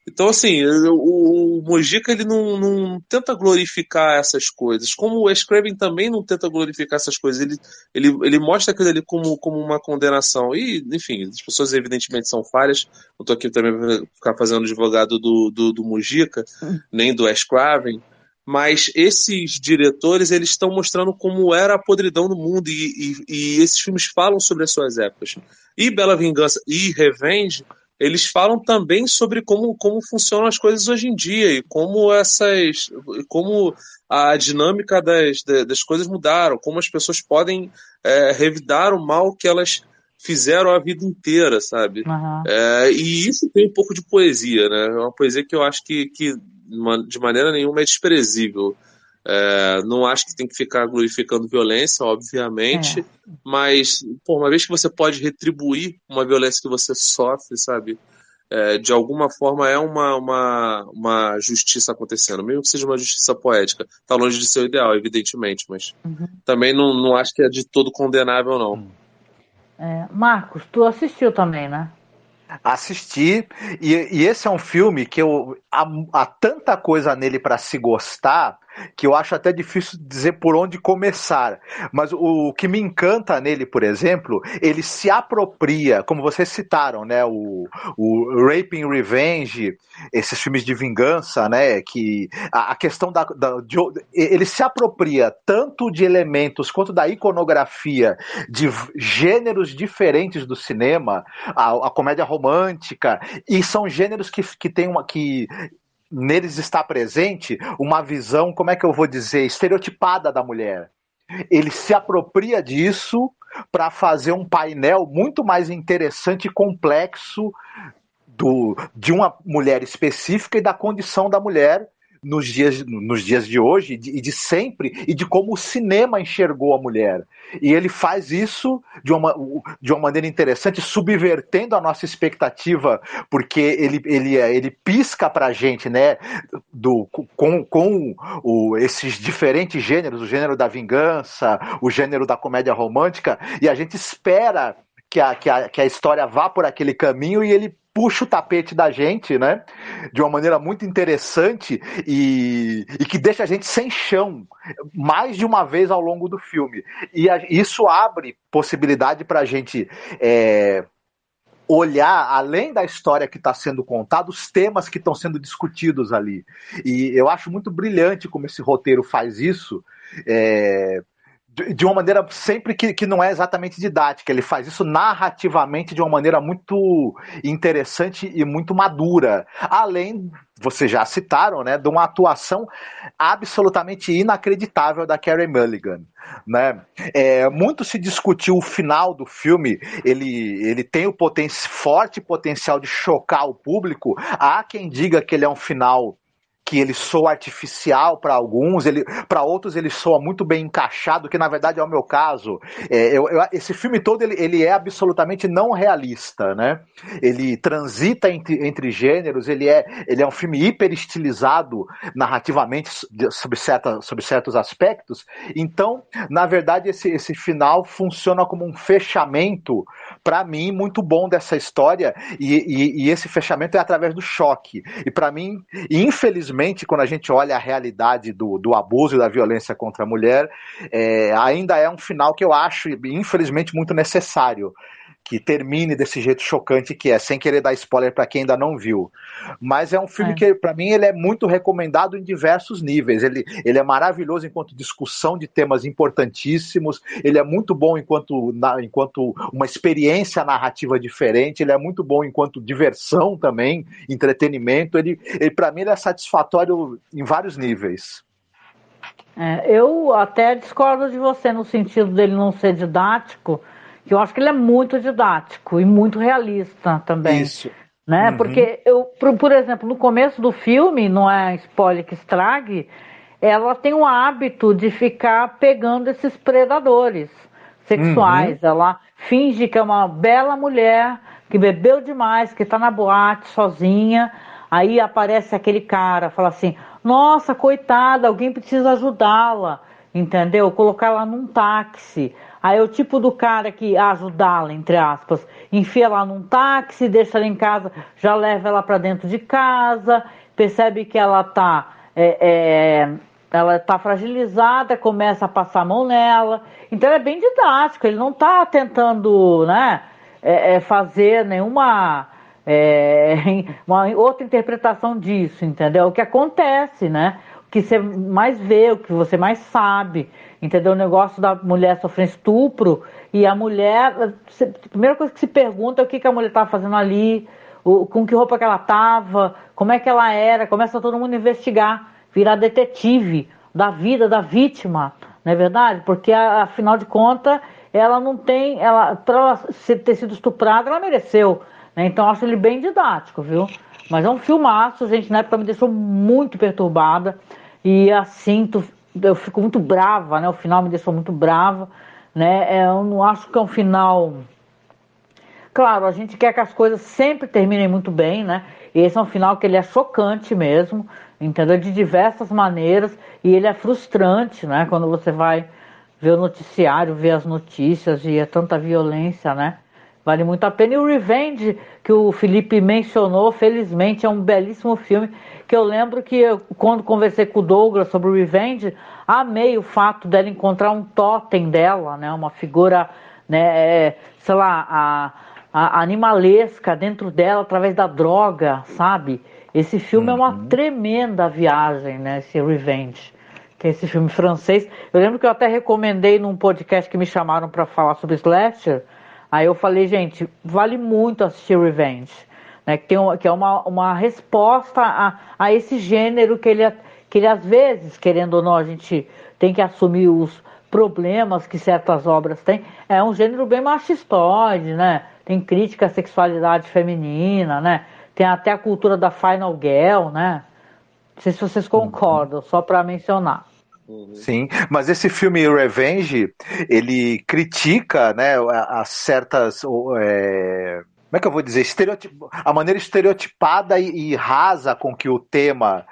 Então, assim, o, o Mojica ele não, não, tenta glorificar essas coisas, como o Wes Craven também não tenta glorificar essas coisas. Ele, ele, ele mostra aquilo ali como, como uma condenação. E, enfim, as pessoas evidentemente são falhas. Não estou aqui também para ficar fazendo advogado do, do, do Mojica, nem do Wes Craven. Mas esses diretores eles estão mostrando como era a podridão no mundo e, e, e esses filmes falam sobre as suas épocas. E Bela Vingança e Revenge eles falam também sobre como, como funcionam as coisas hoje em dia e como essas como a dinâmica das, das coisas mudaram, como as pessoas podem é, revidar o mal que elas fizeram a vida inteira, sabe? Uhum. É, e isso tem um pouco de poesia, né? É uma poesia que eu acho que, que de maneira nenhuma é desprezível. É, não acho que tem que ficar glorificando violência, obviamente, é. mas, por uma vez que você pode retribuir uma violência que você sofre, sabe? É, de alguma forma é uma, uma, uma justiça acontecendo, mesmo que seja uma justiça poética. Está longe de ser o ideal, evidentemente, mas uhum. também não, não acho que é de todo condenável, não. É, Marcos, tu assistiu também, né? Assisti, e, e esse é um filme que eu, há, há tanta coisa nele para se gostar que eu acho até difícil dizer por onde começar. Mas o, que me encanta nele, por exemplo, ele se apropria, como vocês citaram, né? O, o Raping Revenge, esses filmes de vingança, né? Que a, a questão da, da de, ele se apropria tanto de elementos quanto da iconografia de gêneros diferentes do cinema, a, a comédia romântica, e são gêneros que, que tem uma que neles está presente uma visão, como é que eu vou dizer, estereotipada da mulher. Ele se apropria disso para fazer um painel muito mais interessante e complexo do, de uma mulher específica e da condição da mulher nos dias, nos dias de hoje e de, sempre, e de como o cinema enxergou a mulher. E ele faz isso de uma, de uma maneira interessante, subvertendo a nossa expectativa, porque ele, ele, ele pisca pra gente, né, do, com, com o, esses diferentes gêneros, o gênero da vingança, o gênero da comédia romântica, e a gente espera que a, que a, que a história vá por aquele caminho e ele puxa o tapete da gente, né? De uma maneira muito interessante e, e que deixa a gente sem chão mais de uma vez ao longo do filme. E a, isso abre possibilidade para a gente é, olhar além da história que está sendo contada, os temas que estão sendo discutidos ali. E eu acho muito brilhante como esse roteiro faz isso. É, de uma maneira sempre que, que não é exatamente didática. Ele faz isso narrativamente de uma maneira muito interessante e muito madura. Além, vocês já citaram, né, de uma atuação absolutamente inacreditável da Carey Mulligan. Né? É, muito se discutiu o final do filme, ele, ele tem o poten forte potencial de chocar o público. Há quem diga que ele é um final que ele soa artificial para alguns, ele para outros ele soa muito bem encaixado, que na verdade é o meu caso. É, eu, eu, esse filme todo ele, ele é absolutamente não realista, né? Ele transita entre, entre gêneros, ele é, ele é um filme hiper estilizado narrativamente sobre, sobre certos aspectos. Então, na verdade, esse, esse final funciona como um fechamento, para mim, muito bom dessa história, e, e, e esse fechamento é através do choque. E para mim, infelizmente, infelizmente, quando a gente olha a realidade do, do abuso e da violência contra a mulher, é, ainda é um final que eu acho, infelizmente, muito necessário que termine desse jeito chocante que é, sem querer dar spoiler para quem ainda não viu. Mas é um filme é. que, para mim, ele é muito recomendado em diversos níveis. Ele, ele é maravilhoso enquanto discussão de temas importantíssimos, ele é muito bom enquanto, na, enquanto uma experiência narrativa diferente, ele é muito bom enquanto diversão também, entretenimento. Ele, ele para mim, ele é satisfatório em vários níveis. É, eu até discordo de você no sentido dele não ser didático, que eu acho que ele é muito didático e muito realista também. Isso. Né? Uhum. Porque eu, por, por, exemplo, no começo do filme, não é spoiler que estrague, ela tem o hábito de ficar pegando esses predadores sexuais. Uhum. Ela finge que é uma bela mulher que bebeu demais, que está na boate sozinha. Aí aparece aquele cara, fala assim: Nossa, coitada, alguém precisa ajudá-la, entendeu? Colocar ela num táxi. Aí é o tipo do cara que ajudá-la, entre aspas, enfia ela num táxi, deixa ela em casa, já leva ela para dentro de casa, percebe que ela tá, é, é, ela tá fragilizada, começa a passar a mão nela. Então é bem didático, ele não tá tentando, né, é, é fazer nenhuma é, uma outra interpretação disso, entendeu? O que acontece, né? O que você mais vê, o que você mais sabe. Entendeu? O negócio da mulher sofrer estupro e a mulher. A primeira coisa que se pergunta é o que, que a mulher estava fazendo ali, com que roupa que ela estava, como é que ela era. Começa todo mundo a investigar, virar detetive da vida da vítima, não é verdade? Porque afinal de contas, ela não tem. ela Para ter sido estuprada, ela mereceu. Né? Então acho ele bem didático, viu? Mas é um filmaço, gente, na época me deixou muito perturbada. E assim, tu, eu fico muito brava, né? O final me deixou muito brava, né? É, eu não acho que é um final. Claro, a gente quer que as coisas sempre terminem muito bem, né? E esse é um final que ele é chocante mesmo, entendeu? De diversas maneiras e ele é frustrante, né? Quando você vai ver o noticiário, ver as notícias e é tanta violência, né? Vale muito a pena. E o Revenge, que o Felipe mencionou, felizmente é um belíssimo filme que eu lembro que eu, quando conversei com o Douglas sobre o Revenge, amei o fato dela encontrar um totem dela, né, uma figura, né, é, sei lá, a, a, animalesca dentro dela através da droga, sabe? Esse filme uhum. é uma uhum. tremenda viagem, né, esse Revenge, que é esse filme francês. Eu lembro que eu até recomendei num podcast que me chamaram para falar sobre slasher. Aí eu falei, gente, vale muito assistir Revenge né, que, tem que é uma, uma resposta a, a esse gênero que ele, que ele, às vezes, querendo ou não, a gente tem que assumir os problemas que certas obras têm. É um gênero bem machistóide, né? Tem crítica à sexualidade feminina, né? Tem até a cultura da final girl, né? Não sei se vocês concordam, só para mencionar. Sim, mas esse filme Revenge, ele critica, né, as certas, é, como é que eu vou dizer, Estereotip... a maneira estereotipada e, e rasa com que o tema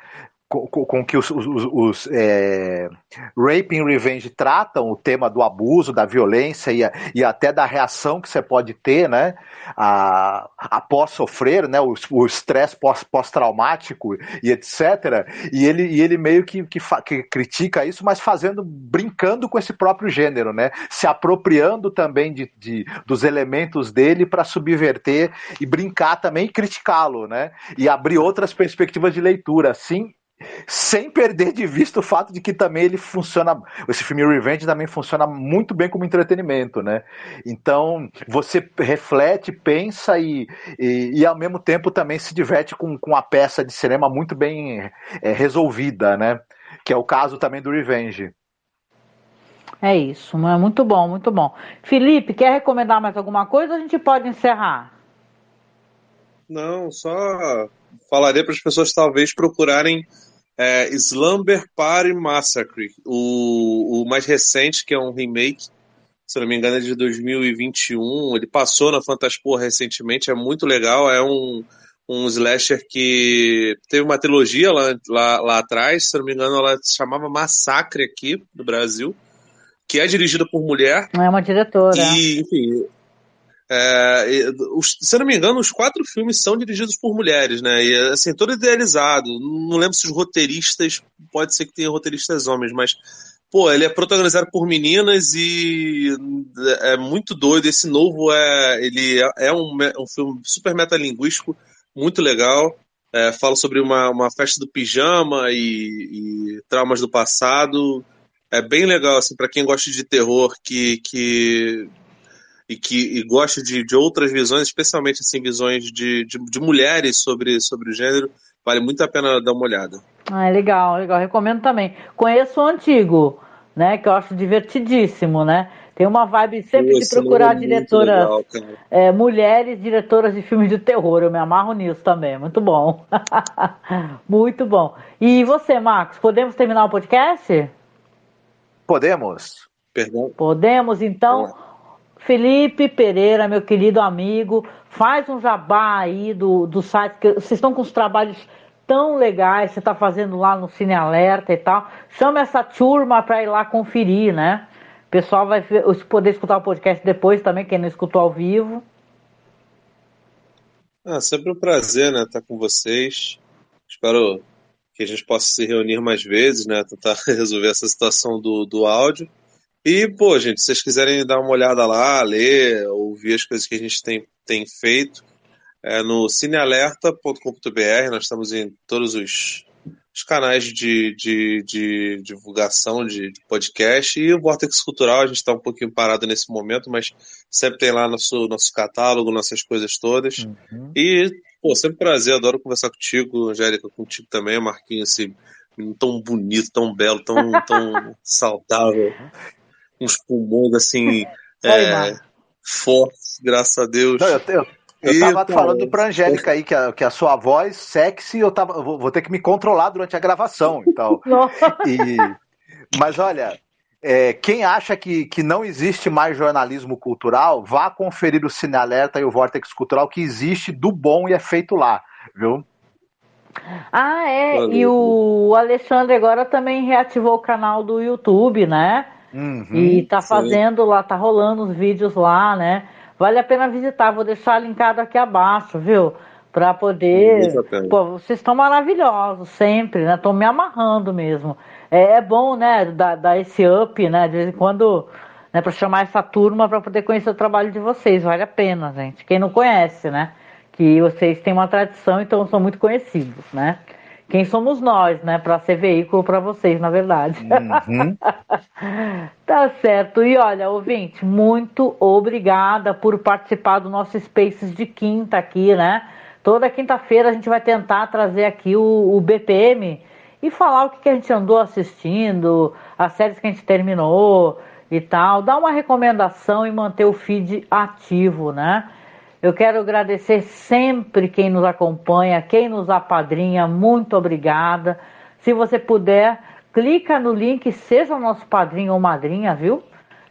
com, com, que os, os, os é, Rape and Revenge tratam o tema do abuso, da violência e, e até da reação que você pode ter, né, a, após sofrer, né, o estresse pós-traumático e etc. E ele, e ele meio que, que, que, critica isso, mas fazendo, brincando com esse próprio gênero, né, se apropriando também de, de dos elementos dele para subverter e brincar também e criticá-lo, né, e abrir outras perspectivas de leitura, assim sem perder de vista o fato de que também ele funciona, esse filme Revenge também funciona muito bem como entretenimento, né? Então você reflete, pensa e, e, e ao mesmo tempo também se diverte com, com a peça de cinema muito bem é, resolvida, né? Que é o caso também do Revenge. É isso, é muito bom, muito bom. Felipe, quer recomendar mais alguma coisa ou a gente pode encerrar? Não, só falaria para as pessoas talvez procurarem é, Slumber Party Massacre, o, o mais recente, que é um remake, se não me engano é de 2021, ele passou na Fantaspor recentemente, é muito legal, é um, um slasher que teve uma trilogia lá, lá, lá atrás, se não me engano ela se chamava Massacre aqui no Brasil, que é dirigida por mulher. É uma diretora. E, enfim, é, os, se eu não me engano, os quatro filmes são dirigidos por mulheres, né? E assim, todo idealizado. Não lembro se os roteiristas, pode ser que tenha roteiristas homens, mas pô, ele é protagonizado por meninas e é muito doido. Esse novo é, ele é, é um, um filme super metalinguístico, muito legal. É, fala sobre uma, uma festa do pijama e, e traumas do passado. É bem legal, assim, para quem gosta de terror, que, que e que e gosta de, de outras visões, especialmente assim, visões de, de, de, mulheres sobre, sobre o gênero, vale muito a pena dar uma olhada. Ah, legal, legal. Recomendo também. Conheço o antigo, né? Que eu acho divertidíssimo, né? Tem uma vibe sempre de procurar diretoras, legal, é, mulheres diretoras de filmes de terror. Eu me amarro nisso também. Muito bom. muito bom. E você, Marcos, podemos terminar o podcast? Podemos. Perdão. Podemos, então. Felipe Pereira, meu querido amigo, faz um jabá aí do, do site, que vocês estão com os trabalhos tão legais, você está fazendo lá no Cine Alerta e tal. Chama essa turma para ir lá conferir, né? O pessoal vai poder escutar o podcast depois também, quem não escutou ao vivo. Ah, sempre um prazer, né, estar com vocês. Espero que a gente possa se reunir mais vezes, né, tentar resolver essa situação do, do áudio. E, pô, gente, se vocês quiserem dar uma olhada lá, ler, ouvir as coisas que a gente tem, tem feito, é no cinealerta.com.br, nós estamos em todos os, os canais de, de, de divulgação de, de, podcast e o Vortex Cultural, a gente está um pouquinho parado nesse momento, mas sempre tem lá nosso, nosso catálogo, nossas coisas todas. Uhum. E, pô, sempre prazer, adoro conversar contigo, Angélica, contigo também, Marquinhos, esse menino tão bonito, tão belo, tão, tão saudável uns pulmões assim é, fortes, graças a Deus. Não, eu, eu, eu tava falando pra Angélica aí que a, que a sua voz sexy, eu tava, vou, vou ter que me controlar durante a gravação. Então, e, mas olha, é, quem acha que, que não existe mais jornalismo cultural, vá conferir o Cine Alerta e o Vortex Cultural, que existe do bom e é feito lá, viu? Ah, é. Valeu. E o Alexandre agora também reativou o canal do YouTube, né? Uhum, e tá fazendo sim. lá, tá rolando os vídeos lá, né? Vale a pena visitar, vou deixar linkado aqui abaixo, viu? Pra poder. Pô, vocês estão maravilhosos sempre, né? Estão me amarrando mesmo. É, é, bom, né? Dar, dar esse up, né? De vez em quando, né? Pra chamar essa turma para poder conhecer o trabalho de vocês. Vale a pena, gente. Quem não conhece, né? Que vocês têm uma tradição, então são muito conhecidos, né? Quem somos nós, né, para ser veículo para vocês, na verdade. Uhum. tá certo. E olha, ouvinte, muito obrigada por participar do nosso Spaces de quinta aqui, né? Toda quinta-feira a gente vai tentar trazer aqui o, o BPM e falar o que, que a gente andou assistindo, as séries que a gente terminou e tal. Dar uma recomendação e manter o feed ativo, né? Eu quero agradecer sempre quem nos acompanha, quem nos apadrinha, muito obrigada. Se você puder, clica no link, seja nosso padrinho ou madrinha, viu?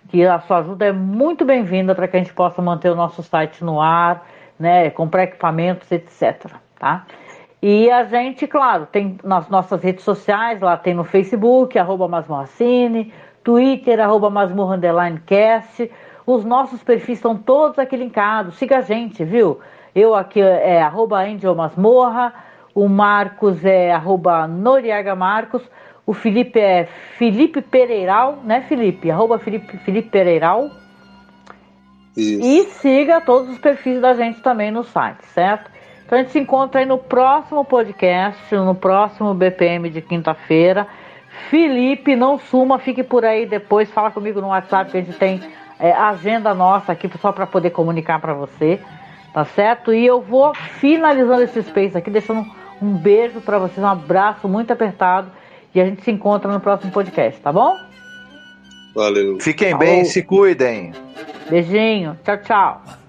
Que a sua ajuda é muito bem-vinda para que a gente possa manter o nosso site no ar, né? Comprar equipamentos, etc. Tá? E a gente, claro, tem nas nossas redes sociais, lá tem no Facebook, arroba Masmorracine, Twitter, arroba Masmorra Cast. Os nossos perfis estão todos aqui linkados. Siga a gente, viu? Eu aqui é arroba Masmorra, o Marcos é arroba Noriega Marcos, o Felipe é Felipe Pereiral, né Felipe? Arroba Felipe, Felipe Pereiral. Isso. E siga todos os perfis da gente também no site, certo? Então a gente se encontra aí no próximo podcast, no próximo BPM de quinta-feira. Felipe, não suma, fique por aí depois, fala comigo no WhatsApp que a gente tem é, agenda nossa aqui só para poder comunicar para você, tá certo? E eu vou finalizando esse space aqui, deixando um beijo para vocês, um abraço muito apertado e a gente se encontra no próximo podcast, tá bom? Valeu. Fiquem bem, se cuidem. Beijinho, tchau, tchau.